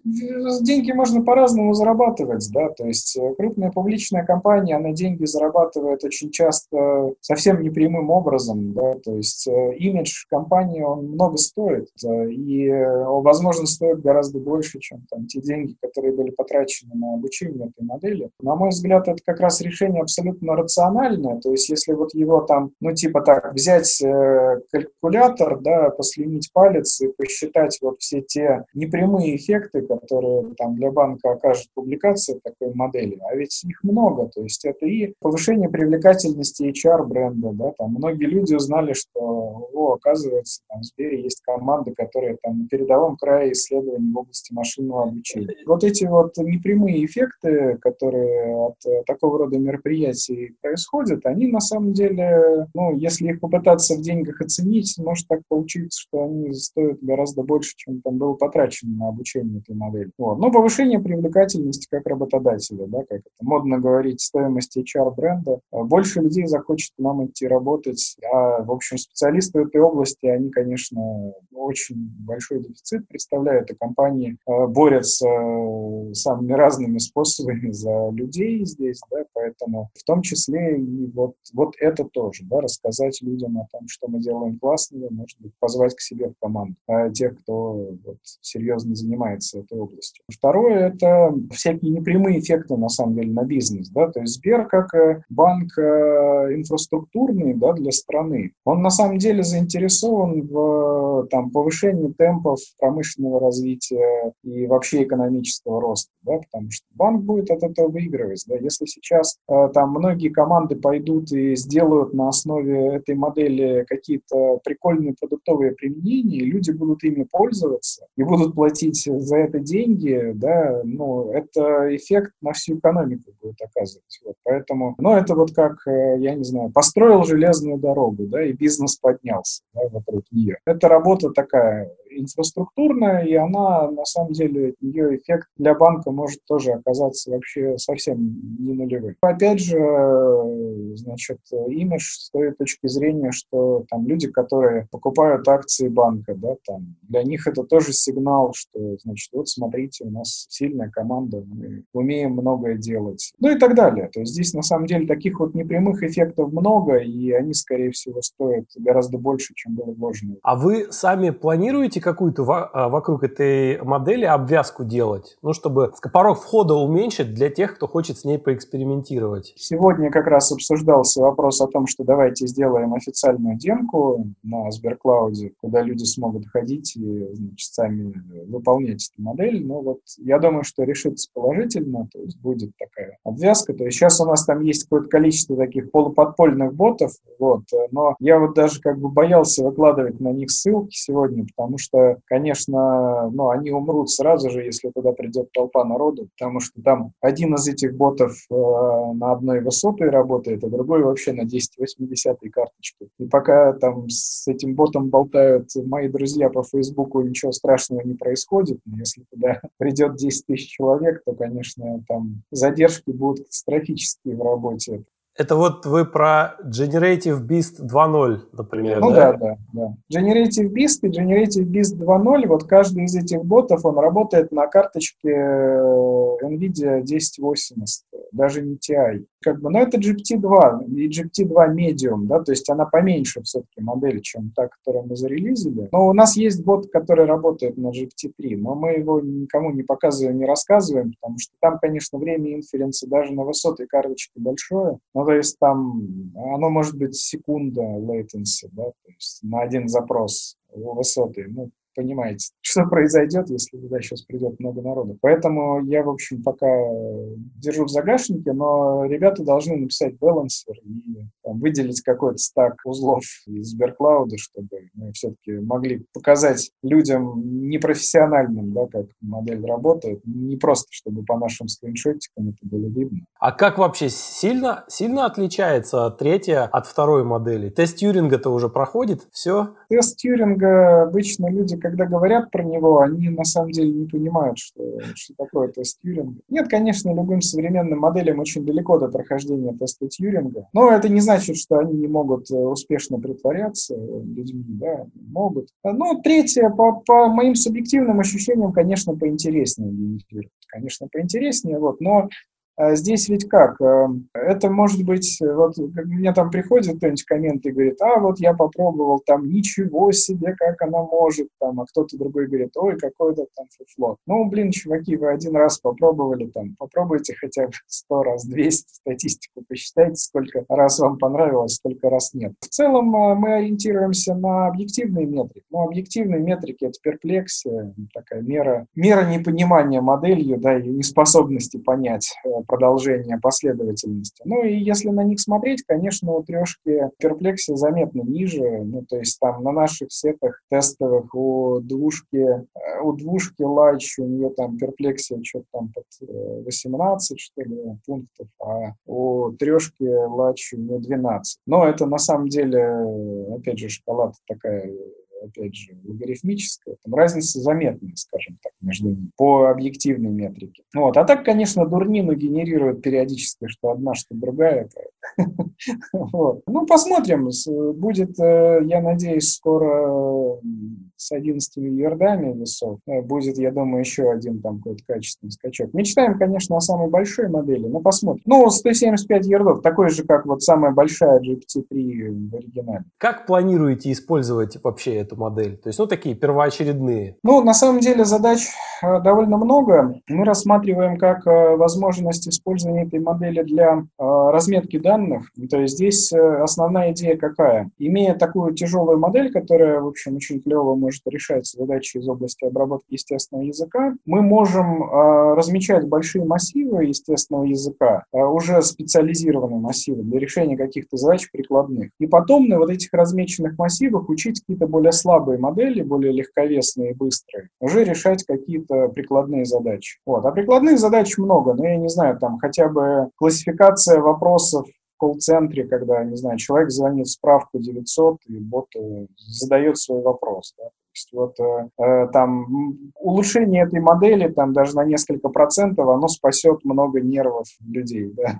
деньги можно по-разному зарабатывать, да, то есть э, крупная публичная компания, она деньги зарабатывает очень часто совсем непрямым образом, да, то есть э, имидж компании, он много стоит, и, возможно, стоит гораздо больше, чем там, те деньги, которые были потрачены на обучение этой модели. На мой взгляд, это как раз решение абсолютно рациональное, то есть если вот его там, ну, типа так, взять э, калькулятор, да, послюнить палец и посчитать вот все те непрямые эффекты, которые там для банка окажет публикация такой модели, а ведь их много, то есть это и повышение привлекательности HR-бренда, да, там многие люди узнали, что, о, оказывается, там в Сбере есть команды, которые там на передовом крае исследований в области машинного обучения. Вот эти вот непрямые эффекты, которые от э, такого рода мероприятий происходят, они на самом деле, ну, если их попытаться в деньгах оценить, может так получиться, что они стоят гораздо больше, чем там было потрачено на обучение этой модели. Вот. Но повышение привлекательности как работодателя, да, как это модно говорить, стоимость HR-бренда, больше людей захочет к нам идти работать, а, в общем, специалисты в этой области, они, конечно, очень большой дефицит представляют, и компании э, борются э, самыми разными способами за людей здесь, да, поэтому в том числе и вот, вот это тоже, да, рассказать людям о том, что мы делаем классного, может быть, позвать к себе в команду а тех, кто вот, серьезно занимается этой областью. Второе – это всякие непрямые эффекты, на самом деле, на бизнес, да, то есть Сбер как э, банк инфраструктурный, да, для страны, он на самом деле заинтересован в там, повышении темпов промышленного развития и вообще экономического роста, да, потому что банк будет от этого выигрывать. Да. Если сейчас э, там многие команды пойдут и сделают на основе этой модели какие-то прикольные продуктовые применения, и люди будут ими пользоваться и будут платить за это деньги, да, ну, это эффект на всю экономику будет оказывать. Вот, поэтому, ну, это вот как, э, я не знаю, построил железную дорогу, да, и бизнес поднялся да, вокруг нее. Это работа такая инфраструктурная, и она, на самом деле, ее эффект для банка может тоже оказаться вообще совсем не нулевым. Опять же, значит, имидж с той точки зрения, что там люди, которые покупают акции банка, да, там, для них это тоже сигнал, что, значит, вот смотрите, у нас сильная команда, мы умеем многое делать. Ну и так далее. То есть здесь, на самом деле, таких вот непрямых эффектов много, и они, скорее всего, стоят гораздо больше, чем было вложено. А вы сами планируете какую-то а, вокруг этой модели обвязку делать, ну, чтобы порог входа уменьшить для тех, кто хочет с ней поэкспериментировать? Сегодня как раз обсуждался вопрос о том, что давайте сделаем официальную демку на Сберклауде, куда люди смогут ходить и значит, сами выполнять эту модель. Но вот я думаю, что решится положительно, то есть будет такая обвязка. То есть сейчас у нас там есть какое-то количество таких полуподпольных ботов, вот, но я вот даже как бы боялся выкладывать на них ссылки сегодня, потому что что, конечно, ну, они умрут сразу же, если туда придет толпа народу, потому что там один из этих ботов э, на одной высотой работает, а другой вообще на 1080 карточке. И пока там с этим ботом болтают мои друзья по Фейсбуку, ничего страшного не происходит. Но если туда придет 10 тысяч человек, то, конечно, там задержки будут катастрофические в работе. Это вот вы про Generative Beast 2.0, например, Ну да? да, да, да. Generative Beast и Generative Beast 2.0, вот каждый из этих ботов, он работает на карточке э, NVIDIA 1080, даже не TI. Как бы, но это GPT-2 и GPT-2 Medium, да, то есть она поменьше все-таки модель, чем та, которую мы зарелизили. Но у нас есть бот, который работает на GPT-3, но мы его никому не показываем, не рассказываем, потому что там, конечно, время инференса даже на высотой карточке большое, ну, то есть там оно может быть секунда latency, да, то есть на один запрос высоты. Ну, понимаете, что произойдет, если туда сейчас придет много народу. Поэтому я, в общем, пока держу в загашнике, но ребята должны написать балансер и там, выделить какой-то стак узлов из Сберклауда, чтобы мы все-таки могли показать людям непрофессиональным, да, как модель работает, не просто, чтобы по нашим скриншотикам это было видно. А как вообще сильно, сильно отличается третья от второй модели? Тест Тьюринга-то уже проходит, все? Тест Тьюринга обычно люди когда говорят про него, они на самом деле не понимают, что, что такое тест Тьюринга. Нет, конечно, любым современным моделям очень далеко до прохождения теста Тьюринга, но это не значит, что они не могут э, успешно притворяться людьми, да, могут. Ну, третье, по, по моим субъективным ощущениям, конечно, поинтереснее Конечно, поинтереснее, вот, но здесь ведь как? Э, это может быть, вот мне там приходит кто-нибудь коммент и говорит, а вот я попробовал, там ничего себе, как она может, там, а кто-то другой говорит, ой, какой-то там фуфло. Ну, блин, чуваки, вы один раз попробовали, там, попробуйте хотя бы сто раз, 200 статистику посчитайте, сколько раз вам понравилось, сколько раз нет. В целом э, мы ориентируемся на объективные метрики. Ну, объективные метрики — это перплексия, такая мера, мера непонимания моделью, да, и неспособности понять э, продолжение последовательности. Ну и если на них смотреть, конечно, у трешки перплексия заметно ниже. Ну, то есть там на наших сетах тестовых у двушки, э, у двушки лач, у нее там перплексия что-то там под 18, э, что ли, пунктов, а у трешки лач у нее 12. Но это на самом деле, опять же, шкала такая опять же, логарифмическая, там разница заметная, скажем так, между ними по объективной метрике. Вот. А так, конечно, дурнину генерирует периодически, что одна, что другая. Вот. Ну, посмотрим. Будет, э, я надеюсь, скоро с 11 ярдами весов. Э, будет, я думаю, еще один там какой-то качественный скачок. Мечтаем, конечно, о самой большой модели, но посмотрим. Ну, 175 ярдов, такой же, как вот самая большая GPT-3 в оригинале. Как планируете использовать вообще эту модель? То есть, ну, такие первоочередные. Ну, на самом деле задач э, довольно много. Мы рассматриваем как возможность использования этой модели для разметки данных. То есть здесь основная идея какая? Имея такую тяжелую модель, которая, в общем, очень клево может решать задачи из области обработки естественного языка. Мы можем э, размечать большие массивы естественного языка, э, уже специализированные массивы для решения каких-то задач прикладных. И потом на вот этих размеченных массивах учить какие-то более слабые модели, более легковесные и быстрые, уже решать какие-то прикладные задачи. Вот. А прикладных задач много, но я не знаю, там хотя бы классификация вопросов колл-центре, когда, не знаю, человек звонит справку 900, и бот э, задает свой вопрос. Да? Есть вот э, э, там улучшение этой модели там даже на несколько процентов, оно спасет много нервов людей да,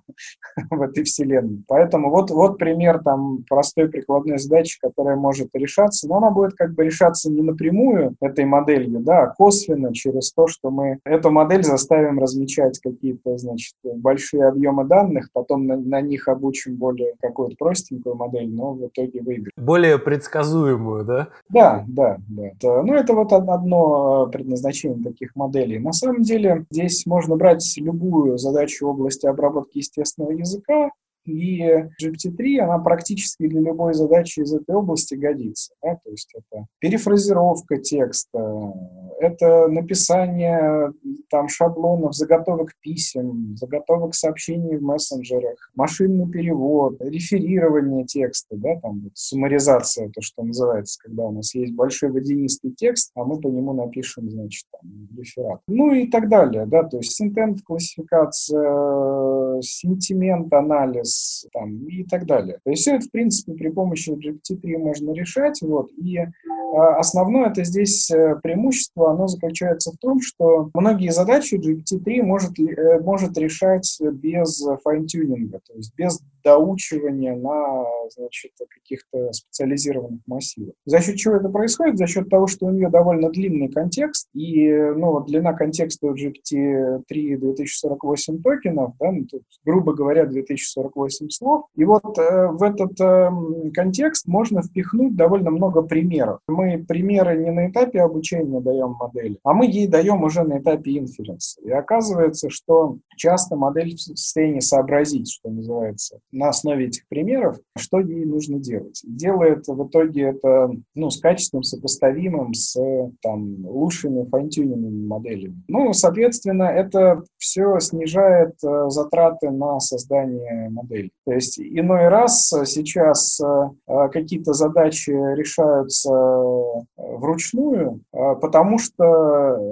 в этой вселенной. Поэтому вот, вот пример там простой прикладной задачи, которая может решаться, но она будет как бы решаться не напрямую этой моделью, да, а косвенно через то, что мы эту модель заставим размечать какие-то, значит, большие объемы данных, потом на, на них обучим более какую-то простенькую модель, но в итоге выиграем. Более предсказуемую, да? Да, да, да. Вот. Ну, это вот одно предназначение таких моделей. На самом деле здесь можно брать любую задачу области обработки естественного языка, и GPT-3, она практически для любой задачи из этой области годится. Да? То есть это перефразировка текста, это написание там шаблонов, заготовок писем, заготовок сообщений в мессенджерах, машинный перевод, реферирование текста, да, там вот суммаризация, то, что называется, когда у нас есть большой водянистый текст, а мы по нему напишем, значит, там, реферат. Ну и так далее, да, то есть синтент классификация, сентимент анализ там, и так далее. То есть все это, в принципе, при помощи GPT-3 можно решать, вот, и а, основное это здесь э, преимущество, оно заключается в том, что многие задачи GPT-3 может, э, может решать без файн-тюнинга, то есть без доучивания на значит, каких-то специализированных массивах. За счет чего это происходит? За счет того, что у нее довольно длинный контекст, и ну, длина контекста у GPT-3 2048 токенов, да, ну, тут, грубо говоря, 2048 слов. И вот э, в этот э, контекст можно впихнуть довольно много примеров. Мы примеры не на этапе обучения даем модели, а мы ей даем уже на этапе инференса. И оказывается, что часто модель в состоянии сообразить, что называется, на основе этих примеров, что ей нужно делать. Делает в итоге это ну, с качеством сопоставимым с там, лучшими файнтюненными моделями. Ну, соответственно, это все снижает э, затраты на создание модели. То есть иной раз сейчас э, какие-то задачи решаются э, вручную, потому что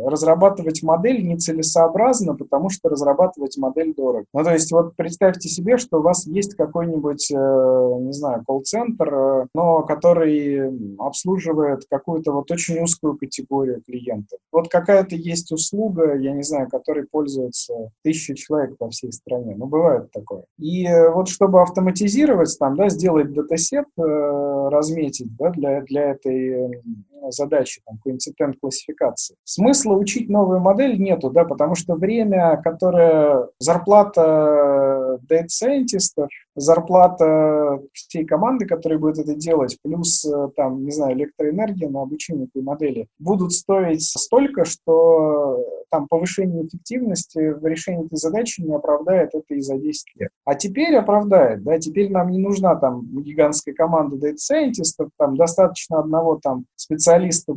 разрабатывать модель нецелесообразно, потому что разрабатывать модель дорого. Ну, то есть вот представьте себе, что у вас есть какой-нибудь, не знаю, колл-центр, но который обслуживает какую-то вот очень узкую категорию клиентов. Вот какая-то есть услуга, я не знаю, которой пользуются тысячи человек по всей стране. Ну, бывает такое. И вот чтобы автоматизировать там, да, сделать датасет, э, разметить, да, для, для этой задачи, там, коинцидент классификации. Смысла учить новую модель нету, да, потому что время, которое зарплата data scientist, зарплата всей команды, которая будет это делать, плюс э, там, не знаю, электроэнергия на обучение этой модели, будут стоить столько, что там повышение эффективности в решении этой задачи не оправдает это и за 10 лет. А теперь оправдает, да, теперь нам не нужна там гигантская команда data scientist, там достаточно одного там специалиста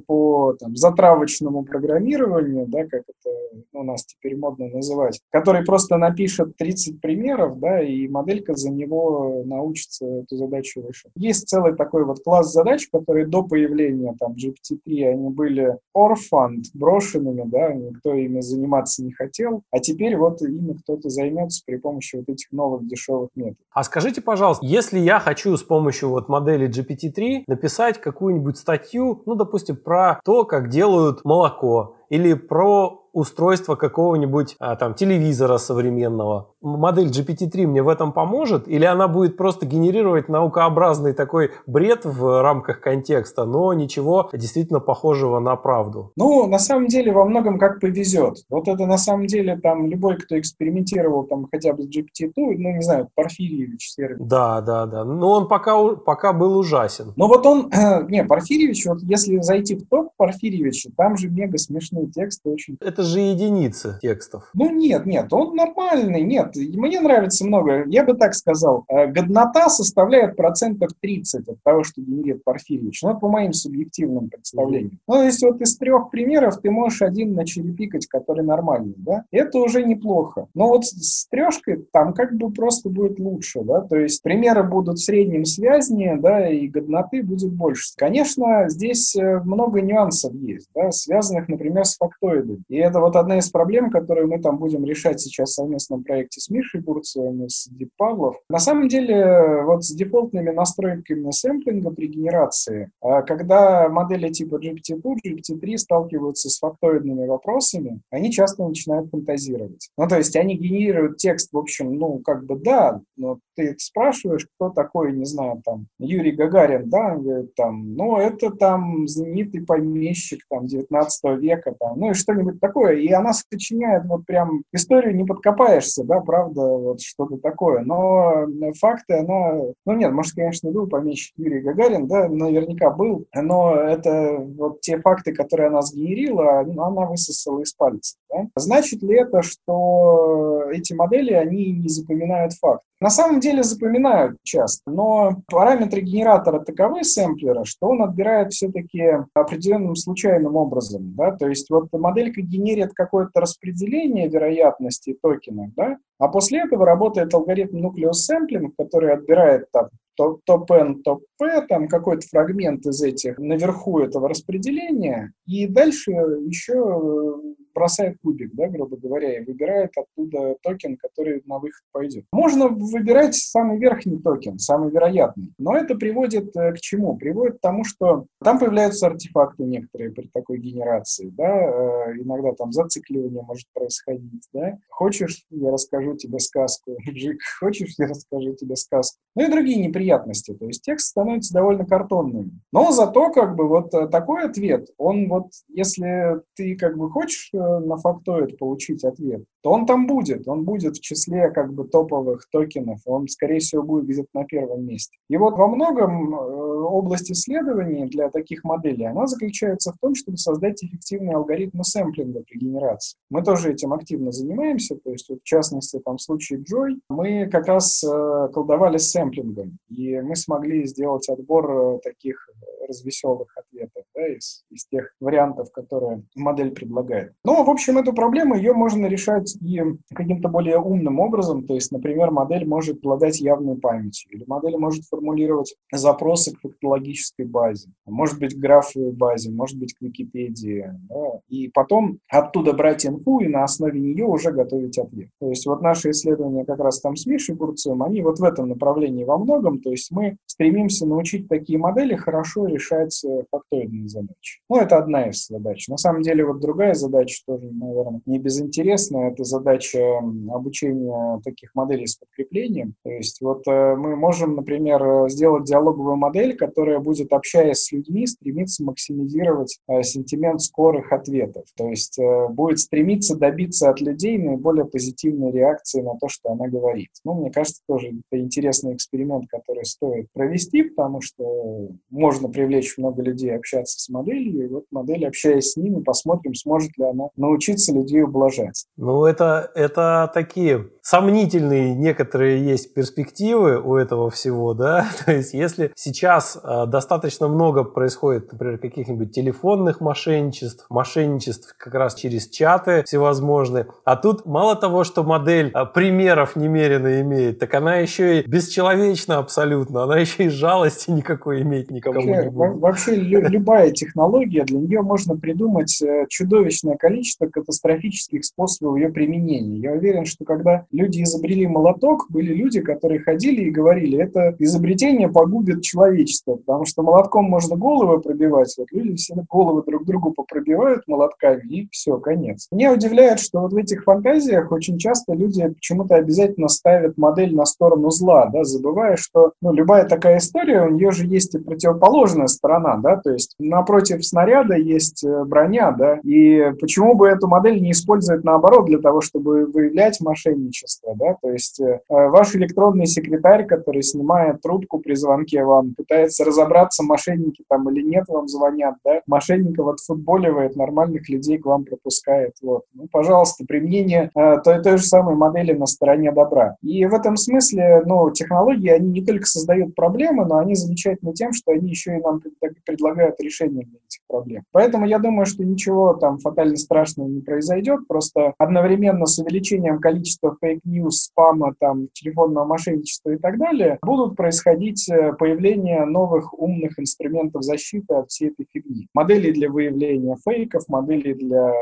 по там, затравочному программированию, да, как это у нас теперь модно называть, который просто напишет 30 примеров, да, и моделька за него научится эту задачу решить. Есть целый такой вот класс задач, которые до появления там GPT-3, они были orphaned, брошенными, да, никто ими заниматься не хотел, а теперь вот ими кто-то займется при помощи вот этих новых дешевых методов. А скажите, пожалуйста, если я хочу с помощью вот модели GPT-3 написать какую-нибудь статью, ну, допустим, про то, как делают молоко, или про устройство какого-нибудь а, там телевизора современного. Модель GPT-3 мне в этом поможет? Или она будет просто генерировать наукообразный такой бред в рамках контекста, но ничего действительно похожего на правду? Ну, на самом деле, во многом как повезет. Вот это на самом деле там любой, кто экспериментировал там хотя бы с GPT, ну, не знаю, Порфирьевич сервис. Да, да, да. Но он пока, пока был ужасен. Ну вот он, не, Порфирьевич, вот если зайти в топ Порфирьевича, там же мега смешные тексты очень. Это же единицы текстов. Ну нет, нет, он нормальный, нет. Мне нравится много. Я бы так сказал, э, годнота составляет процентов 30 от того, что генерит Порфирьевич. Ну, по моим субъективным представлениям. Ну, то есть вот из трех примеров ты можешь один начерепикать, который нормальный, да? Это уже неплохо. Но вот с трешкой там как бы просто будет лучше, да? То есть примеры будут в среднем связнее, да, и годноты будет больше. Конечно, здесь э, много нюансов есть, да, связанных, например, с фактоидами. И это вот одна из проблем, которую мы там будем решать сейчас в совместном проекте с Мишей Бурцевым с Дип Павлов. На самом деле, вот с дефолтными настройками сэмплинга при генерации, а, когда модели типа GPT-2, GPT-3 сталкиваются с фактоидными вопросами, они часто начинают фантазировать. Ну, то есть они генерируют текст, в общем, ну, как бы да, но ты спрашиваешь, кто такой, не знаю, там, Юрий Гагарин, да, там, ну, это там знаменитый помещик, там, 19 века, там, ну, и что-нибудь такое. И она сочиняет вот прям историю не подкопаешься, да, правда, вот что-то такое. Но факты она... Ну, нет, может, конечно, был помещик Юрий Гагарин, да, наверняка был, но это вот те факты, которые она сгенерила, она высосала из пальца. Да? Значит ли это, что эти модели, они не запоминают факт? На самом деле запоминают часто, но параметры генератора таковы сэмплера, что он отбирает все-таки определенным случайным образом. Да? То есть вот моделька генерит какое-то распределение вероятности токена, да? а после этого работает алгоритм nucleus sampling, который отбирает там top-N, top-P, там какой-то фрагмент из этих наверху этого распределения, и дальше еще бросает кубик, да, грубо говоря, и выбирает оттуда токен, который на выход пойдет. Можно выбирать самый верхний токен, самый вероятный, но это приводит э, к чему? Приводит к тому, что там появляются артефакты некоторые при такой генерации, да, э, иногда там зацикливание может происходить, да. Хочешь, я расскажу тебе сказку, Джик, хочешь, я расскажу тебе сказку. Ну и другие неприятности, то есть текст становится довольно картонным. Но зато как бы вот э, такой ответ, он вот, если ты как бы хочешь на фактоид получить ответ, то он там будет. Он будет в числе как бы топовых токенов. Он, скорее всего, будет где-то на первом месте. И вот во многом э, область исследований для таких моделей, она заключается в том, чтобы создать эффективные алгоритмы сэмплинга при генерации. Мы тоже этим активно занимаемся. То есть, вот, в частности, там, в случае Joy, мы как раз э, колдовали с сэмплингом. И мы смогли сделать отбор э, таких развеселых ответов да, из, из тех вариантов, которые модель предлагает. Ну, в общем, эту проблему ее можно решать и каким-то более умным образом. То есть, например, модель может обладать явной памятью, или модель может формулировать запросы к фактологической базе, может быть, к графовой базе, может быть, к Википедии. Да, и потом оттуда брать инфу и на основе нее уже готовить ответ. То есть, вот наши исследования как раз там с Мишей Курцевым, они вот в этом направлении во многом. То есть, мы стремимся научить такие модели хорошо решать э, фактоидные задачи. Ну, это одна из задач. На самом деле, вот другая задача тоже, наверное, не безинтересная. Это задача обучения таких моделей с подкреплением. То есть вот э, мы можем, например, сделать диалоговую модель, которая будет, общаясь с людьми, стремиться максимизировать э, сентимент скорых ответов. То есть э, будет стремиться добиться от людей наиболее позитивной реакции на то, что она говорит. Ну, мне кажется, тоже это интересный эксперимент, который стоит провести, потому что можно привлечь много людей общаться с моделью, и вот модель, общаясь с ними, посмотрим, сможет ли она научиться людей ублажать. Ну, это, это такие сомнительные некоторые есть перспективы у этого всего, да, то есть если сейчас э, достаточно много происходит, например, каких-нибудь телефонных мошенничеств, мошенничеств как раз через чаты всевозможные, а тут мало того, что модель э, примеров немерено имеет, так она еще и бесчеловечна абсолютно, она еще и жалости никакой иметь никому вообще, не будет. Вообще любая технология, для нее можно придумать э, чудовищное количество катастрофических способов ее применения. Я уверен, что когда люди изобрели молоток, были люди, которые ходили и говорили, это изобретение погубит человечество, потому что молотком можно головы пробивать, вот люди все головы друг другу попробивают молотками, и все, конец. Меня удивляет, что вот в этих фантазиях очень часто люди почему-то обязательно ставят модель на сторону зла, да, забывая, что ну, любая такая история, у нее же есть и противоположная сторона, да, то есть напротив снаряда есть э, броня, да, и почему бы эту модель не использовать наоборот для того, чтобы выявлять мошенничество, да, то есть э, ваш электронный секретарь, который снимает трубку при звонке вам, пытается разобраться, мошенники там или нет вам звонят, да, мошенников отфутболивает, нормальных людей к вам пропускает, вот. Ну, пожалуйста, применение э, той, той же самой модели на стороне добра. И в этом смысле, ну, технологии, они не только создают проблемы, но они замечательны тем, что они еще и нам предлагают решение для этих проблем. Поэтому я думаю, что ничего там фатально страшного не произойдет, просто одновременно с увеличением количества фейк-ньюс, спама, там, телефонного мошенничества и так далее, будут происходить э, появление новых умных инструментов защиты от всей этой фигни. Модели для выявления фейков, модели для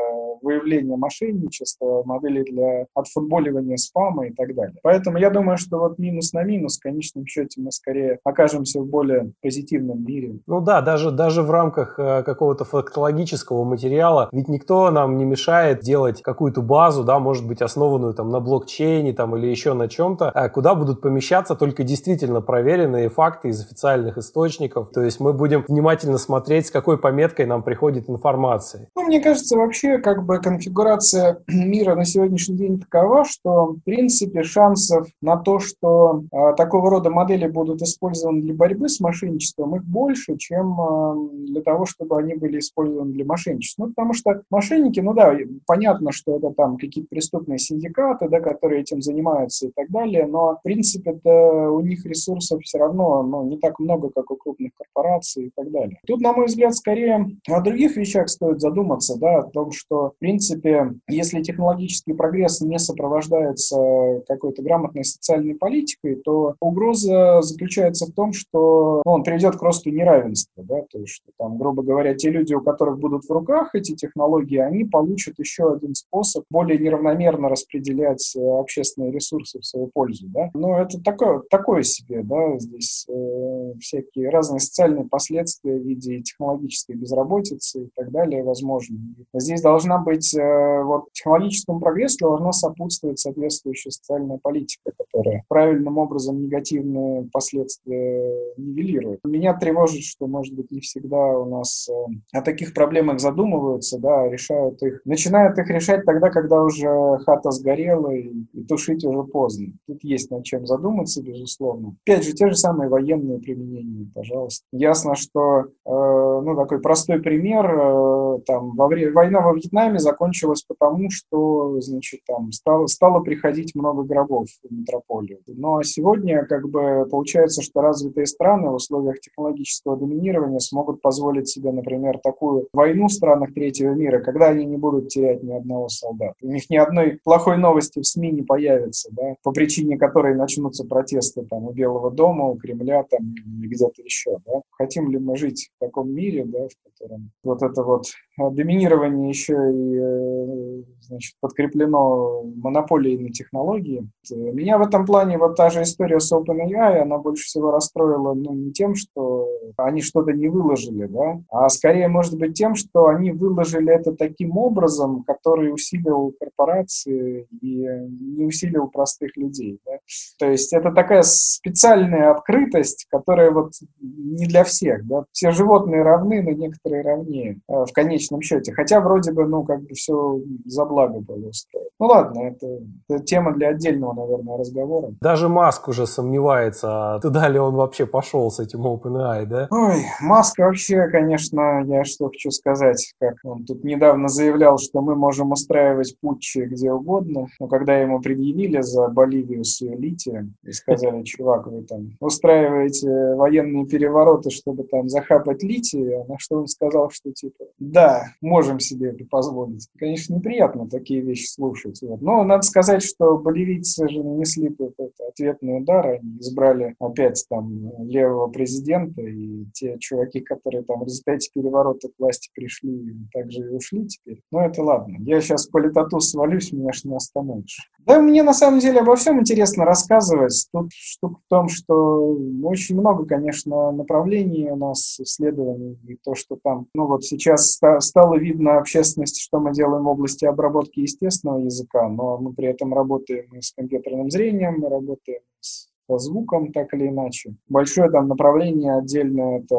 выявления мошенничества, модели для отфутболивания спама и так далее. Поэтому я думаю, что вот минус на минус, в конечном счете, мы скорее окажемся в более позитивном мире. Ну да, даже, даже в рамках э, какого-то фактологического материала, ведь никто нам не мешает делать какую-то базу, да, может быть, основанную там на блокчейне там или еще на чем-то, а куда будут помещаться только действительно проверенные факты из официальных источников. То есть мы будем внимательно смотреть, с какой пометкой нам приходит информация. Ну, мне кажется, вообще как бы конфигурация мира на сегодняшний день такова, что в принципе шансов на то, что э, такого рода модели будут использованы для борьбы с мошенничеством, их больше, чем э, для того, чтобы они были использованы для мошенничества. Ну, потому что мошенники, ну да, понятно, что это там какие-то преступные синдикаты, да, которые этим занимаются и так далее, но в принципе это у них ресурсов все равно ну, не так много, как у крупных корпораций и так далее. Тут, на мой взгляд, скорее о других вещах стоит задуматься, да, о том, что в принципе, если технологический прогресс не сопровождается какой-то грамотной социальной политикой, то угроза заключается в том, что ну, он приведет к росту неравенства, да, то есть, что там, грубо говоря, те люди, у которых будут в руках эти технологии, они получат еще один способ более неравномерно распределять э, общественные ресурсы в свою пользу, да. Но это такое, такое себе, да, здесь э, всякие разные социальные последствия в виде технологической безработицы и так далее возможны. Здесь должна быть, э, вот технологическому прогрессу должна сопутствовать соответствующая социальная политика, которая правильным образом негативные последствия нивелирует. Меня тревожит, что, может быть, не всегда у нас э, о таких проблемах задумываются, да, решают их, начинают их решать тогда, когда уже хата сгорела и, и тушить уже поздно. Тут есть над чем задуматься, безусловно. Опять же, те же самые военные применения, пожалуйста. Ясно, что, э, ну, такой простой пример, э, там, во время война во Вьетнаме закончилась потому, что, значит, там стало, стало приходить много гробов в метрополию. Но сегодня, как бы, получается, что развитые страны в условиях технологического доминирования смогут позволить себе, например, такую войну в странах третьего мира, когда они не будут терять ни одного солдата. У них ни одной плохой новости в СМИ не появится, да, по причине которой начнутся протесты там у Белого дома, у Кремля там или где-то еще, да. Хотим ли мы жить в таком мире, да, в котором вот это вот доминирование еще и э, значит, подкреплено монополией на технологии. Меня в этом плане вот та же история с OpenAI, она больше всего расстроила ну, не тем, что они что-то не выложили, да, а скорее, может быть, тем, что они выложили это таким образом, который усилил корпорации и не усилил простых людей. Да? То есть это такая специальная открытость, которая вот не для всех. Да? Все животные равны, но некоторые равнее э, в конечном счете. Хотя вроде бы, ну, как бы все за благо было устроено. Ну ладно, это, это тема для отдельного, наверное, разговора. Даже Маск уже сомневается, туда ли он вообще пошел с этим OpenAI, да? Ой, Маск вообще, конечно, я что хочу сказать, как он тут недавно заявлял, что мы можем устраивать путчи где угодно, но когда ему предъявили за Боливию с ее литием и сказали, чувак, вы там устраиваете военные перевороты, чтобы там захапать литий, а на что он сказал, что типа, да, можем себе это позволить. Конечно, неприятно такие вещи слушать. Вот. Но надо сказать, что боливийцы же нанесли тут ответный удар, они избрали опять там левого президента, и те чуваки, которые там в результате переворота к власти пришли, также и ушли теперь. Но это ладно. Я сейчас по летоту свалюсь, меня ж не остановишь. Да, мне на самом деле обо всем интересно рассказывать. Тут штука в том, что очень много, конечно, направлений у нас исследований, и то, что там, ну вот сейчас стало видно общественности, что мы делаем в области обработки естественного языка, но мы при этом работаем и с компьютерным зрением, мы работаем с по звукам, так или иначе. Большое там направление отдельно это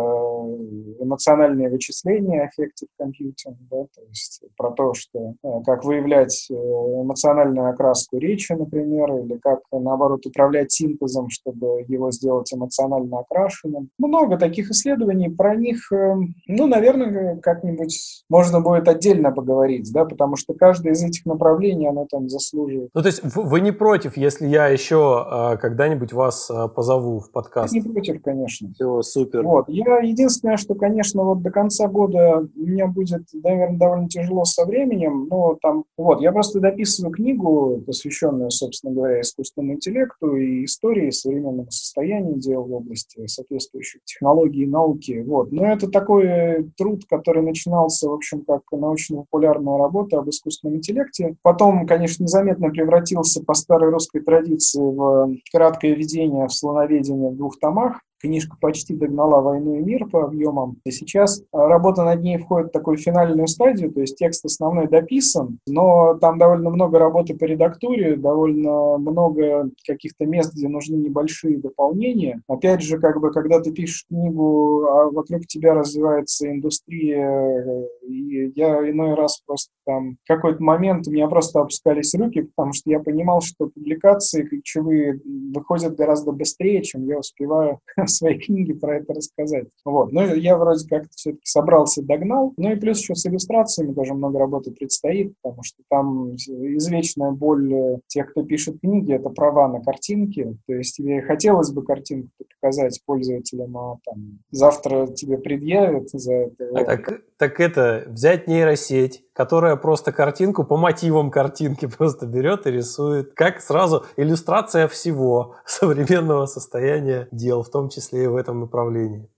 эмоциональные вычисления, affective computing, да, то есть про то, что э, как выявлять э, эмоциональную окраску речи, например, или как, наоборот, управлять синтезом, чтобы его сделать эмоционально окрашенным. Много таких исследований, про них, э, ну, наверное, как-нибудь можно будет отдельно поговорить, да, потому что каждое из этих направлений, оно там заслуживает. Ну, то есть вы не против, если я еще когда-нибудь вас э, позову в подкаст. Не против, конечно. Все, супер. Вот. Я единственное, что, конечно, вот до конца года меня будет, наверное, довольно тяжело со временем, но там, вот, я просто дописываю книгу, посвященную, собственно говоря, искусственному интеллекту и истории современного состояния дел в области соответствующих технологий и науки. Вот. Но это такой труд, который начинался, в общем, как научно-популярная работа об искусственном интеллекте. Потом, конечно, незаметно превратился по старой русской традиции в краткое введение в слоноведение в двух томах. Книжка почти догнала «Войну и мир» по объемам. И сейчас работа над ней входит в такую финальную стадию, то есть текст основной дописан, но там довольно много работы по редактуре, довольно много каких-то мест, где нужны небольшие дополнения. Опять же, как бы, когда ты пишешь книгу, а вокруг тебя развивается индустрия, и я иной раз просто там в какой-то момент у меня просто опускались руки, потому что я понимал, что публикации ключевые выходят гораздо быстрее, чем я успеваю своей книге про это рассказать. Вот. Но я вроде как все-таки собрался, догнал. Ну и плюс еще с иллюстрациями тоже много работы предстоит, потому что там извечная боль тех, кто пишет книги, это права на картинки. То есть тебе хотелось бы картинку показать пользователям, а там завтра тебе предъявят за это. А так, так это, взять нейросеть, которая просто картинку по мотивам картинки просто берет и рисует, как сразу иллюстрация всего современного состояния дел, в том числе и в этом направлении.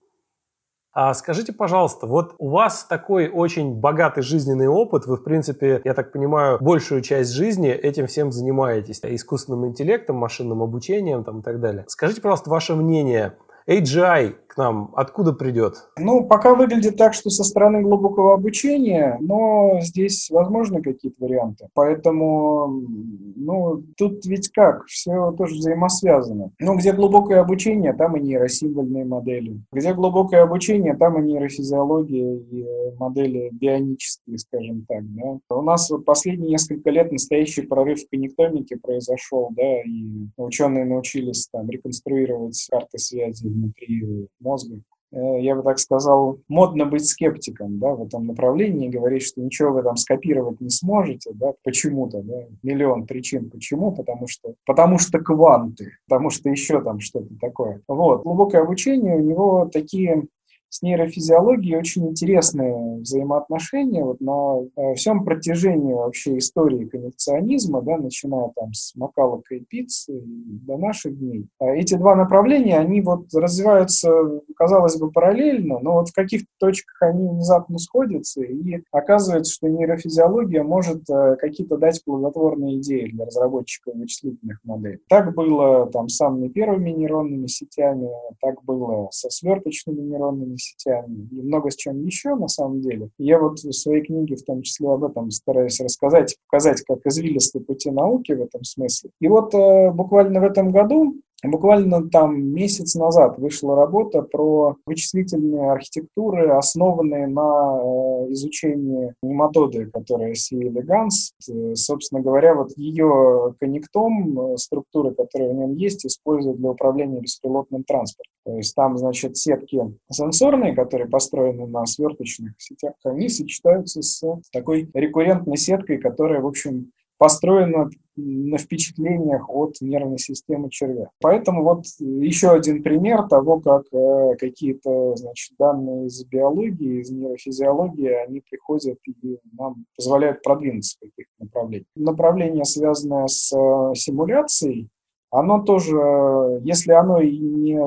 А скажите, пожалуйста, вот у вас такой очень богатый жизненный опыт, вы, в принципе, я так понимаю, большую часть жизни этим всем занимаетесь, искусственным интеллектом, машинным обучением там, и так далее. Скажите, пожалуйста, ваше мнение, AGI к нам откуда придет? Ну, пока выглядит так, что со стороны глубокого обучения, но здесь возможны какие-то варианты. Поэтому, ну, тут ведь как, все тоже взаимосвязано. Ну, где глубокое обучение, там и нейросимвольные модели. Где глубокое обучение, там и нейрофизиология, и модели бионические, скажем так, да. У нас вот последние несколько лет настоящий прорыв в коннектомике произошел, да, и ученые научились там реконструировать карты связи внутри мозга. Э, я бы так сказал, модно быть скептиком да, в этом направлении, говорить, что ничего вы там скопировать не сможете, да, почему-то, да, миллион причин почему, потому что, потому что кванты, потому что еще там что-то такое. Вот. Глубокое обучение у него такие с нейрофизиологией очень интересные взаимоотношения вот на э, всем протяжении вообще истории коннекционизма, да, начиная там с Макалока и Пиццы до наших дней. А эти два направления, они вот развиваются, казалось бы, параллельно, но вот в каких-то точках они внезапно сходятся, и оказывается, что нейрофизиология может э, какие-то дать плодотворные идеи для разработчиков вычислительных моделей. Так было там с самыми первыми нейронными сетями, так было со сверточными нейронными сетями и много с чем еще на самом деле. Я вот в своей книге в том числе об этом стараюсь рассказать, показать, как извилистые пути науки в этом смысле. И вот э, буквально в этом году Буквально там месяц назад вышла работа про вычислительные архитектуры, основанные на э, изучении нематоды, которая C. elegans. Э, собственно говоря, вот ее коннектом, э, структуры, которые в нем есть, используют для управления беспилотным транспортом. То есть там, значит, сетки сенсорные, которые построены на сверточных сетях, они сочетаются с такой рекуррентной сеткой, которая, в общем, построена на впечатлениях от нервной системы червя. Поэтому вот еще один пример того, как э, какие-то значит, данные из биологии, из нейрофизиологии, они приходят и нам позволяют продвинуться в каких-то направлениях. Направление, связанное с э, симуляцией, оно тоже, если оно и не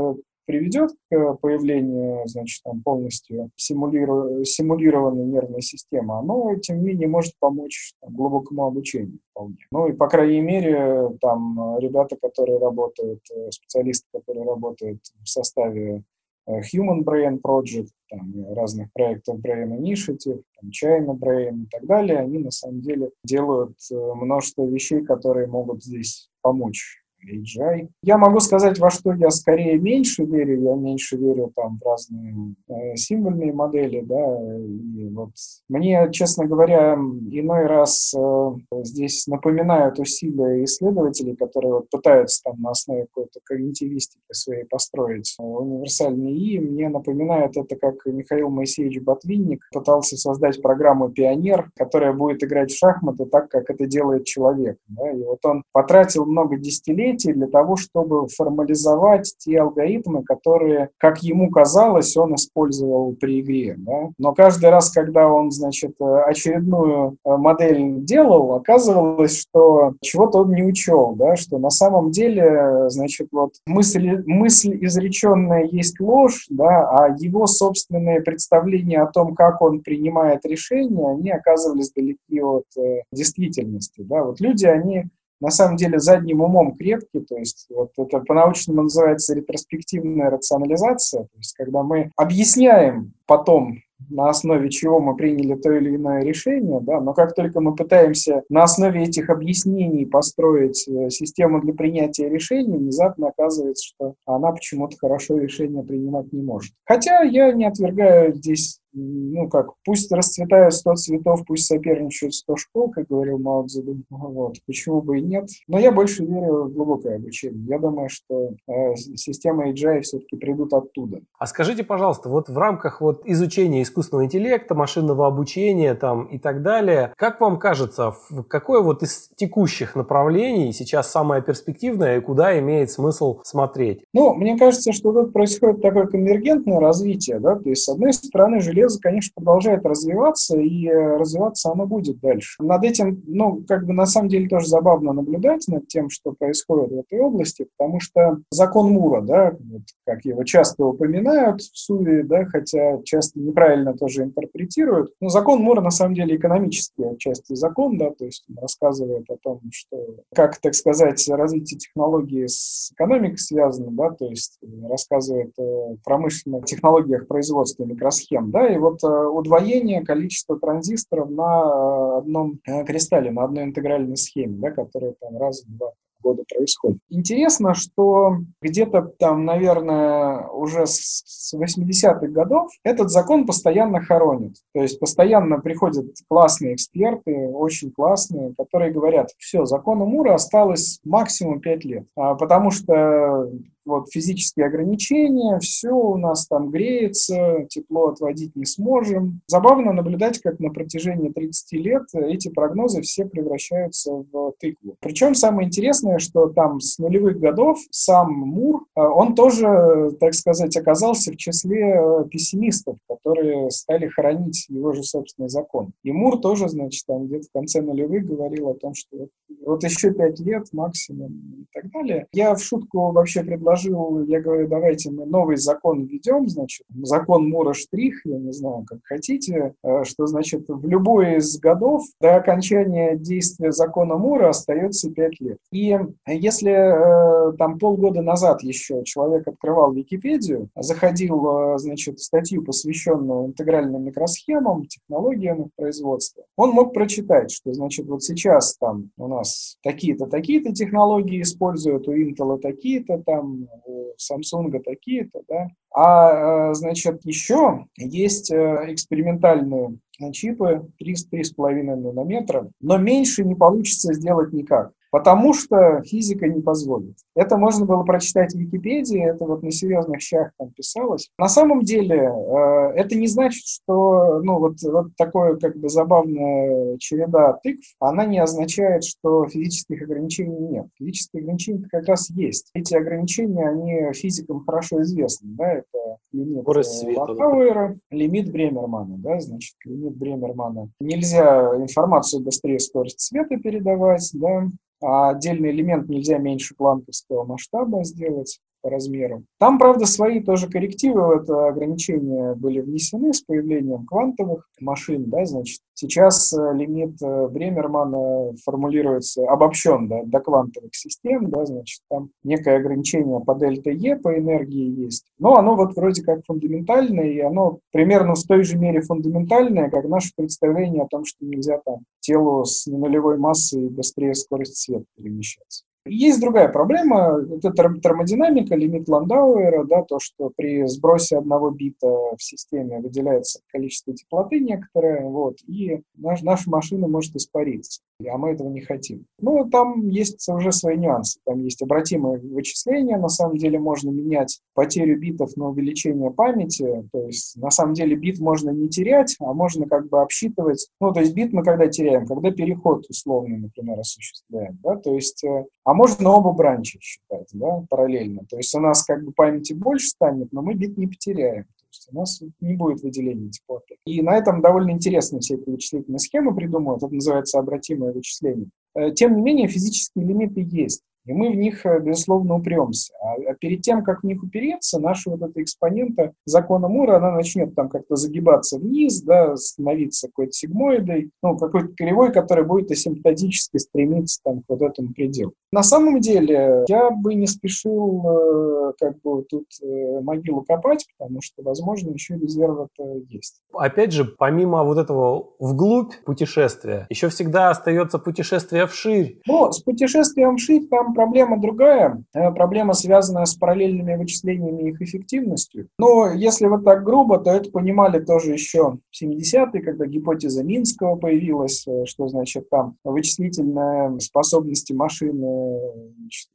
приведет к появлению, значит, там полностью симулиру... симулированной нервной системы, оно, тем не менее, может помочь там, глубокому обучению вполне. Ну и, по крайней мере, там ребята, которые работают, э, специалисты, которые работают в составе э, Human Brain Project, там, разных проектов Brain Initiative, там, China Brain и так далее, они на самом деле делают э, множество вещей, которые могут здесь помочь AGI. Я могу сказать, во что я скорее меньше верю. Я меньше верю там в разные э, символьные модели, да. И вот мне, честно говоря, иной раз э, здесь напоминают усилия исследователей, которые вот пытаются там на основе какой-то когнитивистики своей построить универсальный ИИ. Мне напоминает это, как Михаил Моисеевич Ботвинник пытался создать программу «Пионер», которая будет играть в шахматы так, как это делает человек. Да? И вот он потратил много десятилетий десятилетий для того, чтобы формализовать те алгоритмы, которые, как ему казалось, он использовал при игре. Да? Но каждый раз, когда он, значит, очередную э, модель делал, оказывалось, что чего-то он не учел, да? что на самом деле, значит, вот мысль, мысль изреченная есть ложь, да? а его собственные представления о том, как он принимает решения, они оказывались далеки от э, действительности. Да? Вот люди, они на самом деле задним умом крепкий, то есть вот это по-научному называется ретроспективная рационализация, то есть когда мы объясняем потом на основе чего мы приняли то или иное решение, да, но как только мы пытаемся на основе этих объяснений построить э, систему для принятия решений, внезапно оказывается, что она почему-то хорошо решение принимать не может. Хотя я не отвергаю здесь ну как, пусть расцветают 100 цветов, пусть соперничают 100 школ, как говорил Мао Цзэдун, вот, почему бы и нет. Но я больше верю в глубокое обучение. Я думаю, что э, системы AGI все-таки придут оттуда. А скажите, пожалуйста, вот в рамках вот изучения искусственного интеллекта, машинного обучения там и так далее, как вам кажется, какое вот из текущих направлений сейчас самое перспективное и куда имеет смысл смотреть? Ну, мне кажется, что тут происходит такое конвергентное развитие, да, то есть с одной стороны железо железо, конечно, продолжает развиваться, и э, развиваться оно будет дальше. Над этим, ну, как бы на самом деле тоже забавно наблюдать над тем, что происходит в этой области, потому что закон Мура, да, вот, как его часто упоминают в Суе, да, хотя часто неправильно тоже интерпретируют, но закон Мура на самом деле экономический отчасти закон, да, то есть он рассказывает о том, что как, так сказать, развитие технологии с экономикой связано, да, то есть рассказывает о промышленных технологиях производства микросхем, да, и вот э, удвоение количества транзисторов на э, одном кристалле, на одной интегральной схеме, да, которая там раз в два года происходит. Интересно, что где-то там, наверное, уже с 80-х годов этот закон постоянно хоронит. То есть постоянно приходят классные эксперты, очень классные, которые говорят, все, закону Мура осталось максимум 5 лет, а потому что вот физические ограничения, все у нас там греется, тепло отводить не сможем. Забавно наблюдать, как на протяжении 30 лет эти прогнозы все превращаются в тыкву. Причем самое интересное, что там с нулевых годов сам Мур, э, он тоже, так сказать, оказался в числе э, пессимистов, которые стали хранить его же собственный закон. И Мур тоже, значит, там где-то в конце нулевых говорил о том, что вот еще пять лет максимум и так далее. Я в шутку вообще предложил, я говорю, давайте мы новый закон введем, значит, закон Мура-Штрих, я не знаю, как хотите, э, что, значит, в любой из годов до окончания действия закона Мура остается пять лет. И если э, там полгода назад еще человек открывал Википедию, заходил, э, значит, в статью, посвященную интегральным микросхемам, технологиям их производства, он мог прочитать, что, значит, вот сейчас там у нас такие-то, такие-то технологии используют, у Intel такие-то, там, у Samsung такие-то, да. А, э, значит, еще есть экспериментальные чипы 3-3,5 нанометра, но меньше не получится сделать никак. Потому что физика не позволит. Это можно было прочитать в Википедии, это вот на серьезных щах там писалось. На самом деле э, это не значит, что ну, вот, вот такое как бы забавная череда тыкв, она не означает, что физических ограничений нет. Физические ограничения как раз есть. Эти ограничения, они физикам хорошо известны. Да? Это лимит Латауэра, лимит Бремермана. Да? Значит, лимит Бремермана. Нельзя информацию быстрее скорость света передавать, да? А отдельный элемент нельзя меньше планковского масштаба сделать по размеру. Там, правда, свои тоже коррективы это ограничение были внесены с появлением квантовых машин, да, значит, сейчас э, лимит э, Бремермана формулируется, обобщен, да, до квантовых систем, да, значит, там некое ограничение по дельта Е по энергии есть, но оно вот вроде как фундаментальное, и оно примерно в той же мере фундаментальное, как наше представление о том, что нельзя там телу с нулевой массой быстрее скорость света перемещаться. Есть другая проблема, это термодинамика, лимит Ландауэра, да, то, что при сбросе одного бита в системе выделяется количество теплоты некоторое, вот, и наш, наша машина может испариться а мы этого не хотим. Ну, там есть уже свои нюансы. Там есть обратимые вычисления. На самом деле можно менять потерю битов на увеличение памяти. То есть, на самом деле, бит можно не терять, а можно как бы обсчитывать. Ну, то есть, бит мы когда теряем? Когда переход условный, например, осуществляем. Да? То есть, э, а можно оба бранча считать, да, параллельно. То есть, у нас как бы памяти больше станет, но мы бит не потеряем есть у нас не будет выделения теплоты. И на этом довольно интересно все эти вычислительные схемы придумывают. Это называется обратимое вычисление. Э, тем не менее, физические лимиты есть. И мы в них, э, безусловно, упремся. А, а перед тем, как в них упереться, наша вот эта экспонента закона Мура, она начнет там как-то загибаться вниз, да, становиться какой-то сигмоидой, ну, какой-то кривой, который будет асимптотически стремиться там к вот этому пределу. На самом деле, я бы не спешил э, как бы тут э, могилу копать, потому что, возможно, еще резерв это есть. Опять же, помимо вот этого вглубь путешествия, еще всегда остается путешествие вширь. Ну, с путешествием вширь там проблема другая. Э, проблема, связанная с параллельными вычислениями и их эффективностью. Но если вот так грубо, то это понимали тоже еще в 70-е, когда гипотеза Минского появилась, э, что значит там вычислительные способности машины,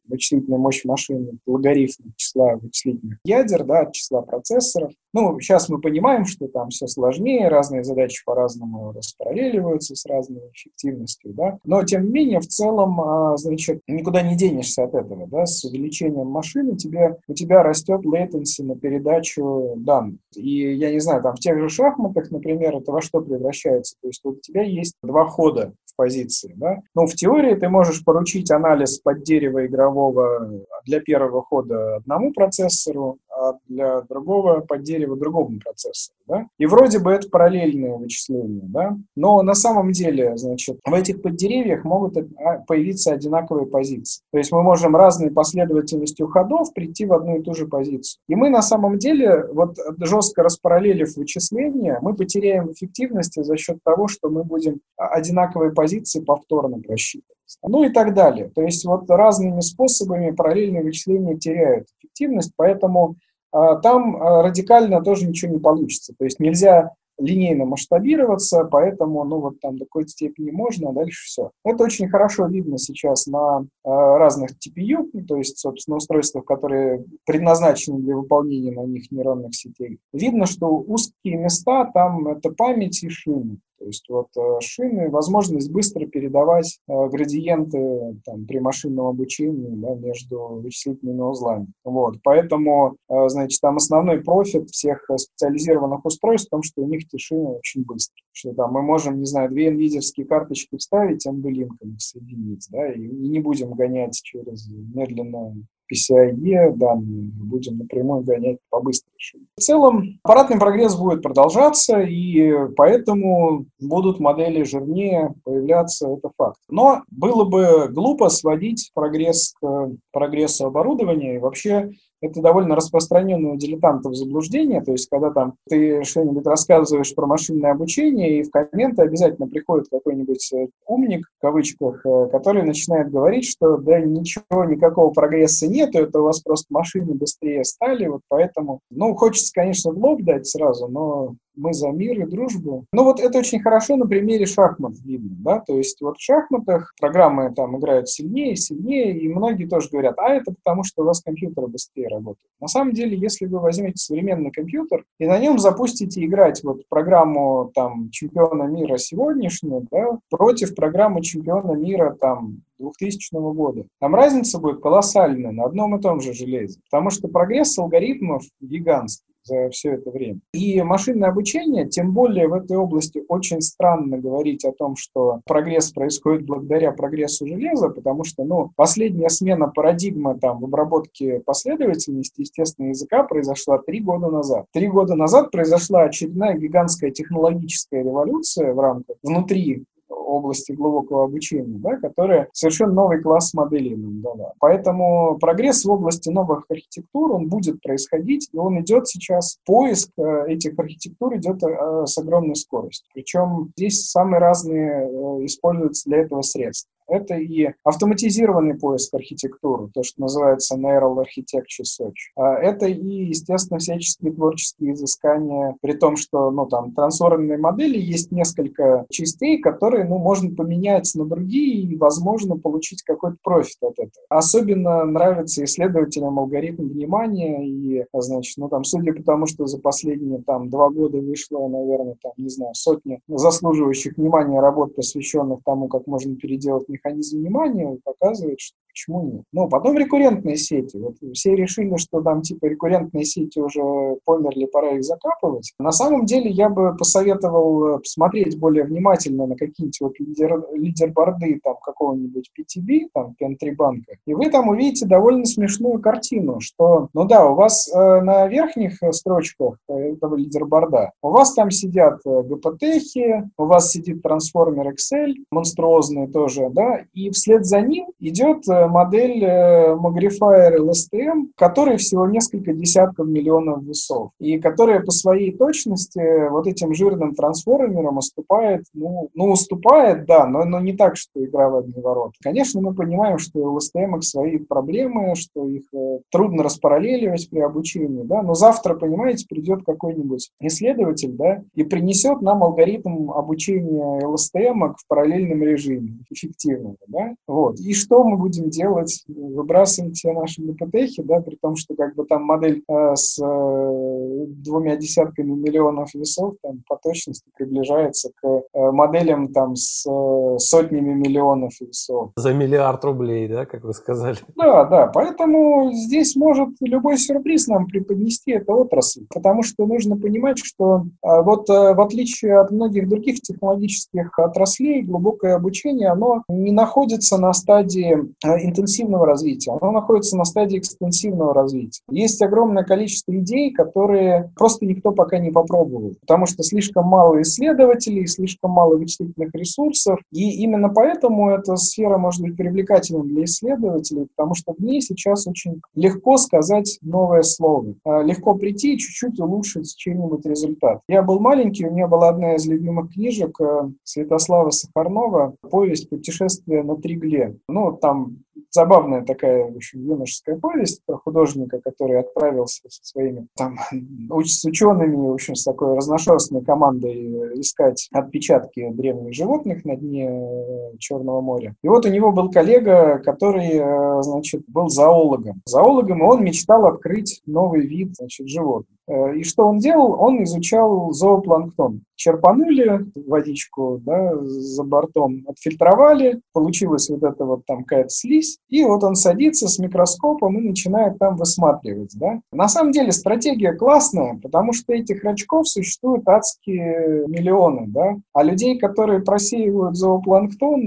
вычислительная мощь машины, логарифм числа вычислительных ядер, да, числа процессоров. Ну, сейчас мы понимаем, что там все сложнее, разные задачи по-разному распараллеливаются с разной эффективностью, да. Но, тем не менее, в целом, а, значит, никуда не денешься от этого, да, с увеличением машины тебе, у тебя растет latency на передачу данных. И, я не знаю, там в тех же шахматах, например, это во что превращается? То есть вот у тебя есть два хода позиции, да. Ну, в теории ты можешь поручить анализ под дерево игрового для первого хода одному процессору, а для другого под дерево другому процессору, да. И вроде бы это параллельное вычисление, да. Но на самом деле, значит, в этих поддеревьях могут а, появиться одинаковые позиции. То есть мы можем разной последовательностью ходов прийти в одну и ту же позицию. И мы на самом деле, вот жестко распараллелив вычисления, мы потеряем эффективности за счет того, что мы будем одинаковые позиции повторно просчитывать. Ну и так далее. То есть вот разными способами параллельные вычисления теряют эффективность, поэтому а, там а, радикально тоже ничего не получится. То есть нельзя линейно масштабироваться, поэтому, ну, вот там до какой-то степени можно, а дальше все. Это очень хорошо видно сейчас на э, разных TPU, ну, то есть, собственно, устройствах, которые предназначены для выполнения на них нейронных сетей. Видно, что узкие места там это память и шины. То есть вот э, шины, возможность быстро передавать э, градиенты там, при машинном обучении да, между вычислительными узлами. Вот. Поэтому, э, значит, там основной профит всех специализированных устройств в том, что у них эти шины очень быстрые. Что там мы можем, не знаю, две NVIDIA карточки вставить, MB-линком соединить, да, и, и не будем гонять через медленное PCIe данные, будем напрямую гонять по быстрой шине. В целом, аппаратный прогресс будет продолжаться, и поэтому будут модели жирнее появляться, это факт. Но было бы глупо сводить прогресс к прогрессу оборудования, и вообще это довольно распространенное у дилетантов заблуждение, то есть когда там ты что-нибудь рассказываешь про машинное обучение, и в комменты обязательно приходит какой-нибудь э, умник, в кавычках, э, который начинает говорить, что да ничего, никакого прогресса нет, это у вас просто машины быстрее стали, вот поэтому, ну, хочется, конечно, в лоб дать сразу, но мы за мир и дружбу. Ну вот это очень хорошо на примере шахмат видно, да, то есть вот в шахматах программы там играют сильнее, сильнее, и многие тоже говорят, а это потому, что у вас компьютер быстрее работает. На самом деле, если вы возьмете современный компьютер и на нем запустите играть вот программу там чемпиона мира сегодняшнюю, да, против программы чемпиона мира там 2000 года. Там разница будет колоссальная на одном и том же железе, потому что прогресс алгоритмов гигантский за все это время. И машинное обучение, тем более в этой области очень странно говорить о том, что прогресс происходит благодаря прогрессу железа, потому что, ну, последняя смена парадигмы там в обработке последовательности естественного языка произошла три года назад. Три года назад произошла очередная гигантская технологическая революция в рамках внутри области глубокого обучения, да, которая совершенно новый класс моделей нам дала. Поэтому прогресс в области новых архитектур, он будет происходить, и он идет сейчас, поиск э, этих архитектур идет э, с огромной скоростью. Причем здесь самые разные э, используются для этого средства. Это и автоматизированный поиск архитектуры, то, что называется Neural Architecture Search. А это и, естественно, всяческие творческие изыскания, при том, что ну, там, трансформерные модели есть несколько частей, которые ну, можно поменять на другие и, возможно, получить какой-то профит от этого. Особенно нравится исследователям алгоритм внимания и, значит, ну, там, судя по тому, что за последние там, два года вышло, наверное, там, не знаю, сотни заслуживающих внимания работ, посвященных тому, как можно переделать механизм внимания показывает, что почему нет. Ну, потом рекуррентные сети. Вот все решили, что там типа рекуррентные сети уже померли, пора их закапывать. На самом деле я бы посоветовал посмотреть более внимательно на какие-нибудь вот лидер, лидерборды там какого-нибудь PTB, там Pen3 банка, и вы там увидите довольно смешную картину, что, ну да, у вас э, на верхних строчках этого лидерборда у вас там сидят э, GPT, у вас сидит трансформер Excel, монструозный тоже, да, и вслед за ним идет э, модель э, Magrifier LSTM, который всего несколько десятков миллионов весов, и которая по своей точности вот этим жирным трансформерам уступает, ну, ну уступает, да, но, но не так, что игра в одни ворота. Конечно, мы понимаем, что у LSTM свои проблемы, что их э, трудно распараллеливать при обучении, да, но завтра, понимаете, придет какой-нибудь исследователь, да, и принесет нам алгоритм обучения LSTM в параллельном режиме, эффективно эффективного, да, вот. И что мы будем делать? Выбрасываем все наши ГПТхи, да, при том, что как бы там модель э, с э, двумя десятками миллионов весов там по точности приближается к э, моделям там с э, сотнями миллионов весов. За миллиард рублей, да, как вы сказали? Да, да, поэтому здесь может любой сюрприз нам преподнести эта отрасль, потому что нужно понимать, что э, вот э, в отличие от многих других технологических отраслей, глубокое обучение, оно не находится на стадии э, интенсивного развития, оно находится на стадии экстенсивного развития. Есть огромное количество идей, которые просто никто пока не попробовал, потому что слишком мало исследователей, слишком мало вычислительных ресурсов, и именно поэтому эта сфера может быть привлекательной для исследователей, потому что в ней сейчас очень легко сказать новое слово, э, легко прийти и чуть-чуть улучшить чей-нибудь результат. Я был маленький, у меня была одна из любимых книжек э, Святослава Сахарнова «Повесть путешествия на Тригле. Ну, там забавная такая, общем, юношеская повесть про художника, который отправился со своими там с учеными, в общем, с такой разношерстной командой искать отпечатки древних животных на дне э, Черного моря. И вот у него был коллега, который, э, значит, был зоологом. Зоологом, и он мечтал открыть новый вид, значит, животных. Э, и что он делал? Он изучал зоопланктон. Черпанули водичку да, за бортом, отфильтровали, получилась вот эта вот там какая-то слизь, и вот он садится с микроскопом и начинает там высматривать. Да. На самом деле стратегия классная, потому что этих рачков существует адские миллионы, да, а людей, которые просеивают зоопланктон,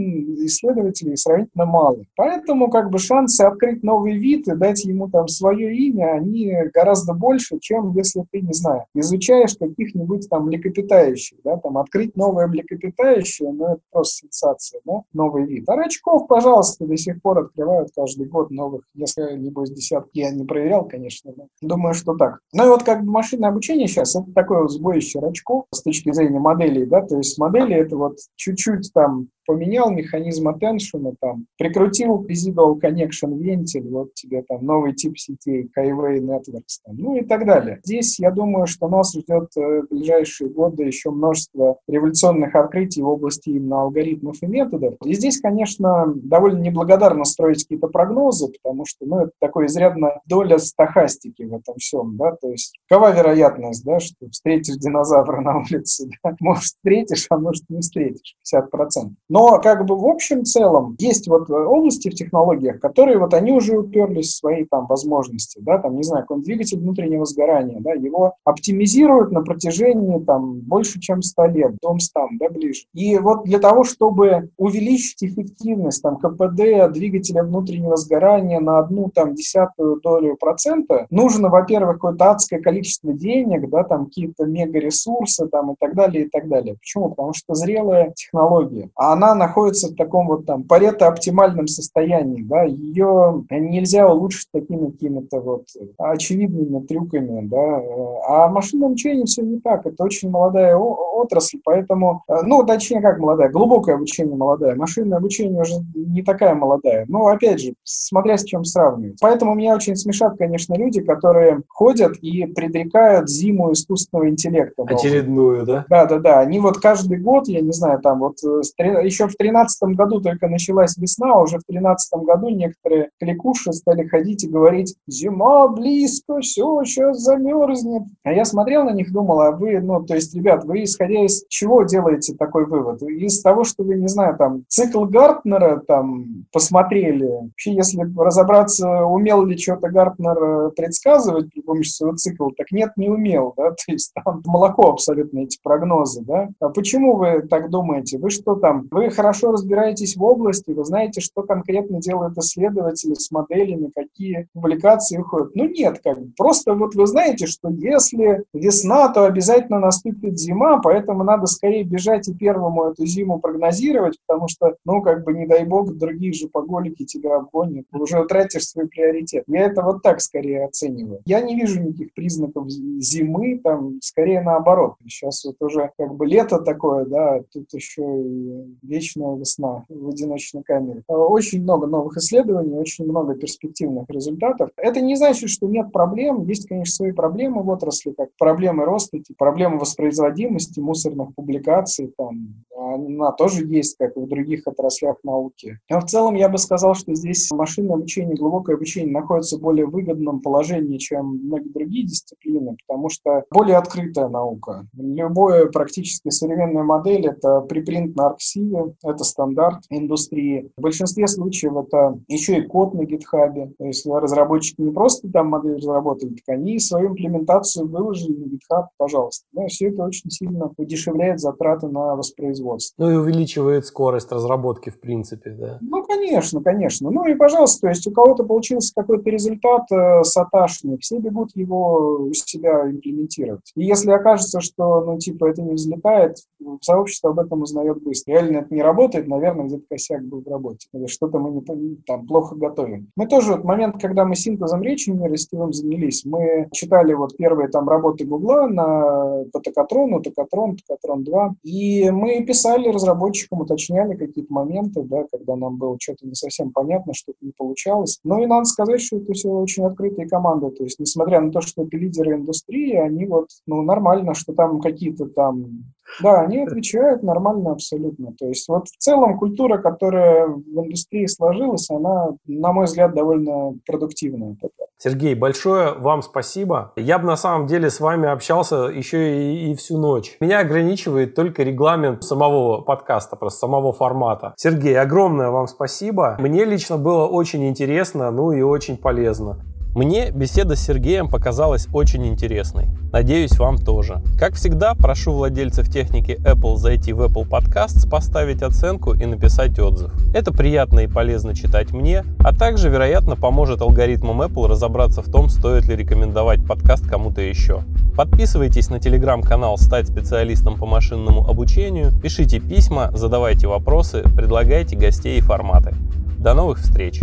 исследователей сравнительно мало. Поэтому как бы шансы открыть новый вид и дать ему там свое имя, они гораздо больше, чем если если ты, не знаю, изучаешь каких-нибудь там млекопитающих, да, там открыть новое млекопитающее, ну, это просто сенсация, да, новый вид. А рачков, пожалуйста, до сих пор открывают каждый год новых, если, небось, десятки. Я не проверял, конечно, но думаю, что так. Ну и вот как бы машинное обучение сейчас, это такое вот сбоище рачков с точки зрения моделей, да, то есть модели это вот чуть-чуть там поменял механизм attention, там, прикрутил residual connection вентиль, вот тебе там новый тип сетей, Skyway Networks, там, ну и так далее. Здесь, я думаю, что нас ждет э, в ближайшие годы еще множество революционных открытий в области именно алгоритмов и методов. И здесь, конечно, довольно неблагодарно строить какие-то прогнозы, потому что, ну, это такой изрядно доля стахастики в этом всем, да, то есть какова вероятность, да, что встретишь динозавра на улице, да? может, встретишь, а может, не встретишь, 50%. Но как бы в общем целом есть вот области в технологиях, которые вот они уже уперлись в свои там возможности, да, там, не знаю, какой двигатель внутреннего сгорания, да, его оптимизируют на протяжении там больше, чем 100 лет, дом стам, да, ближе. И вот для того, чтобы увеличить эффективность там КПД двигателя внутреннего сгорания на одну там десятую долю процента, нужно, во-первых, какое-то адское количество денег, да, там какие-то мегаресурсы там и так далее, и так далее. Почему? Потому что зрелая технология. А она она находится в таком вот там парето-оптимальном состоянии, да, ее нельзя улучшить такими какими-то вот очевидными трюками, да, а машинное обучение все не так, это очень молодая отрасль, поэтому, ну, точнее, как молодая, глубокое обучение молодая, машинное обучение уже не такая молодая, но, опять же, смотря с чем сравнивать. Поэтому меня очень смешат, конечно, люди, которые ходят и предрекают зиму искусственного интеллекта. Очередную, да? Да, да, да, они вот каждый год, я не знаю, там вот еще еще в 2013 году только началась весна, а уже в 2013 году некоторые кликуши стали ходить и говорить, зима близко, все, сейчас замерзнет. А я смотрел на них, думал, а вы, ну, то есть, ребят, вы исходя из чего делаете такой вывод? Из того, что вы, не знаю, там, цикл Гартнера там посмотрели. Вообще, если разобраться, умел ли что-то Гартнер предсказывать при помощи своего цикла, так нет, не умел, да, то есть там молоко абсолютно эти прогнозы, да. А почему вы так думаете? Вы что там, вы хорошо разбираетесь в области, вы знаете, что конкретно делают исследователи с моделями, какие публикации выходят. Ну нет, как бы. Просто вот вы знаете, что если весна, то обязательно наступит зима, поэтому надо скорее бежать и первому эту зиму прогнозировать, потому что, ну, как бы, не дай бог, другие же поголики тебя обгонят, уже утратишь свой приоритет. Я это вот так скорее оцениваю. Я не вижу никаких признаков зимы, там, скорее наоборот. Сейчас вот уже как бы лето такое, да, тут еще и вечная весна в одиночной камере. Э, очень много новых исследований, очень много перспективных результатов. Это не значит, что нет проблем. Есть, конечно, свои проблемы в отрасли, как проблемы роста, проблемы воспроизводимости мусорных публикаций, там, она тоже есть, как и в других отраслях науки. Но в целом я бы сказал, что здесь машинное обучение, глубокое обучение находится в более выгодном положении, чем многие другие дисциплины, потому что более открытая наука. Любая практически современная модель — это припринт на арксиве, это стандарт индустрии. В большинстве случаев это еще и код на гитхабе. То есть разработчики не просто там модель разработали, так они свою имплементацию выложили на гитхаб, пожалуйста. Да, все это очень сильно удешевляет затраты на воспроизводство. Ну и увеличивает скорость разработки в принципе, да? Ну, конечно, конечно. Ну и, пожалуйста, то есть у кого-то получился какой-то результат э, саташный, все бегут его у себя имплементировать. И если окажется, что, ну, типа, это не взлетает, сообщество об этом узнает быстро. Реально это не работает, наверное, где-то косяк был в работе. Или что-то мы не, там, плохо готовим. Мы тоже, вот момент, когда мы синтезом речи нейросетевым занялись, мы читали вот первые там работы Гугла на по токатрону, токатрон, токатрон 2, и мы писали разработчикам, уточняли какие-то моменты, да, когда нам было что-то не совсем понятно, что-то не получалось. Но и надо сказать, что это все очень открытые команды. То есть, несмотря на то, что это лидеры индустрии, они вот, ну, нормально, что там какие-то там да, они отвечают нормально абсолютно. То есть вот в целом культура, которая в индустрии сложилась, она, на мой взгляд, довольно продуктивная. Сергей, большое вам спасибо. Я бы на самом деле с вами общался еще и, и всю ночь. Меня ограничивает только регламент самого подкаста, просто самого формата. Сергей, огромное вам спасибо. Мне лично было очень интересно, ну и очень полезно. Мне беседа с Сергеем показалась очень интересной. Надеюсь, вам тоже. Как всегда, прошу владельцев техники Apple зайти в Apple Podcasts, поставить оценку и написать отзыв. Это приятно и полезно читать мне, а также, вероятно, поможет алгоритмам Apple разобраться в том, стоит ли рекомендовать подкаст кому-то еще. Подписывайтесь на телеграм-канал «Стать специалистом по машинному обучению», пишите письма, задавайте вопросы, предлагайте гостей и форматы. До новых встреч!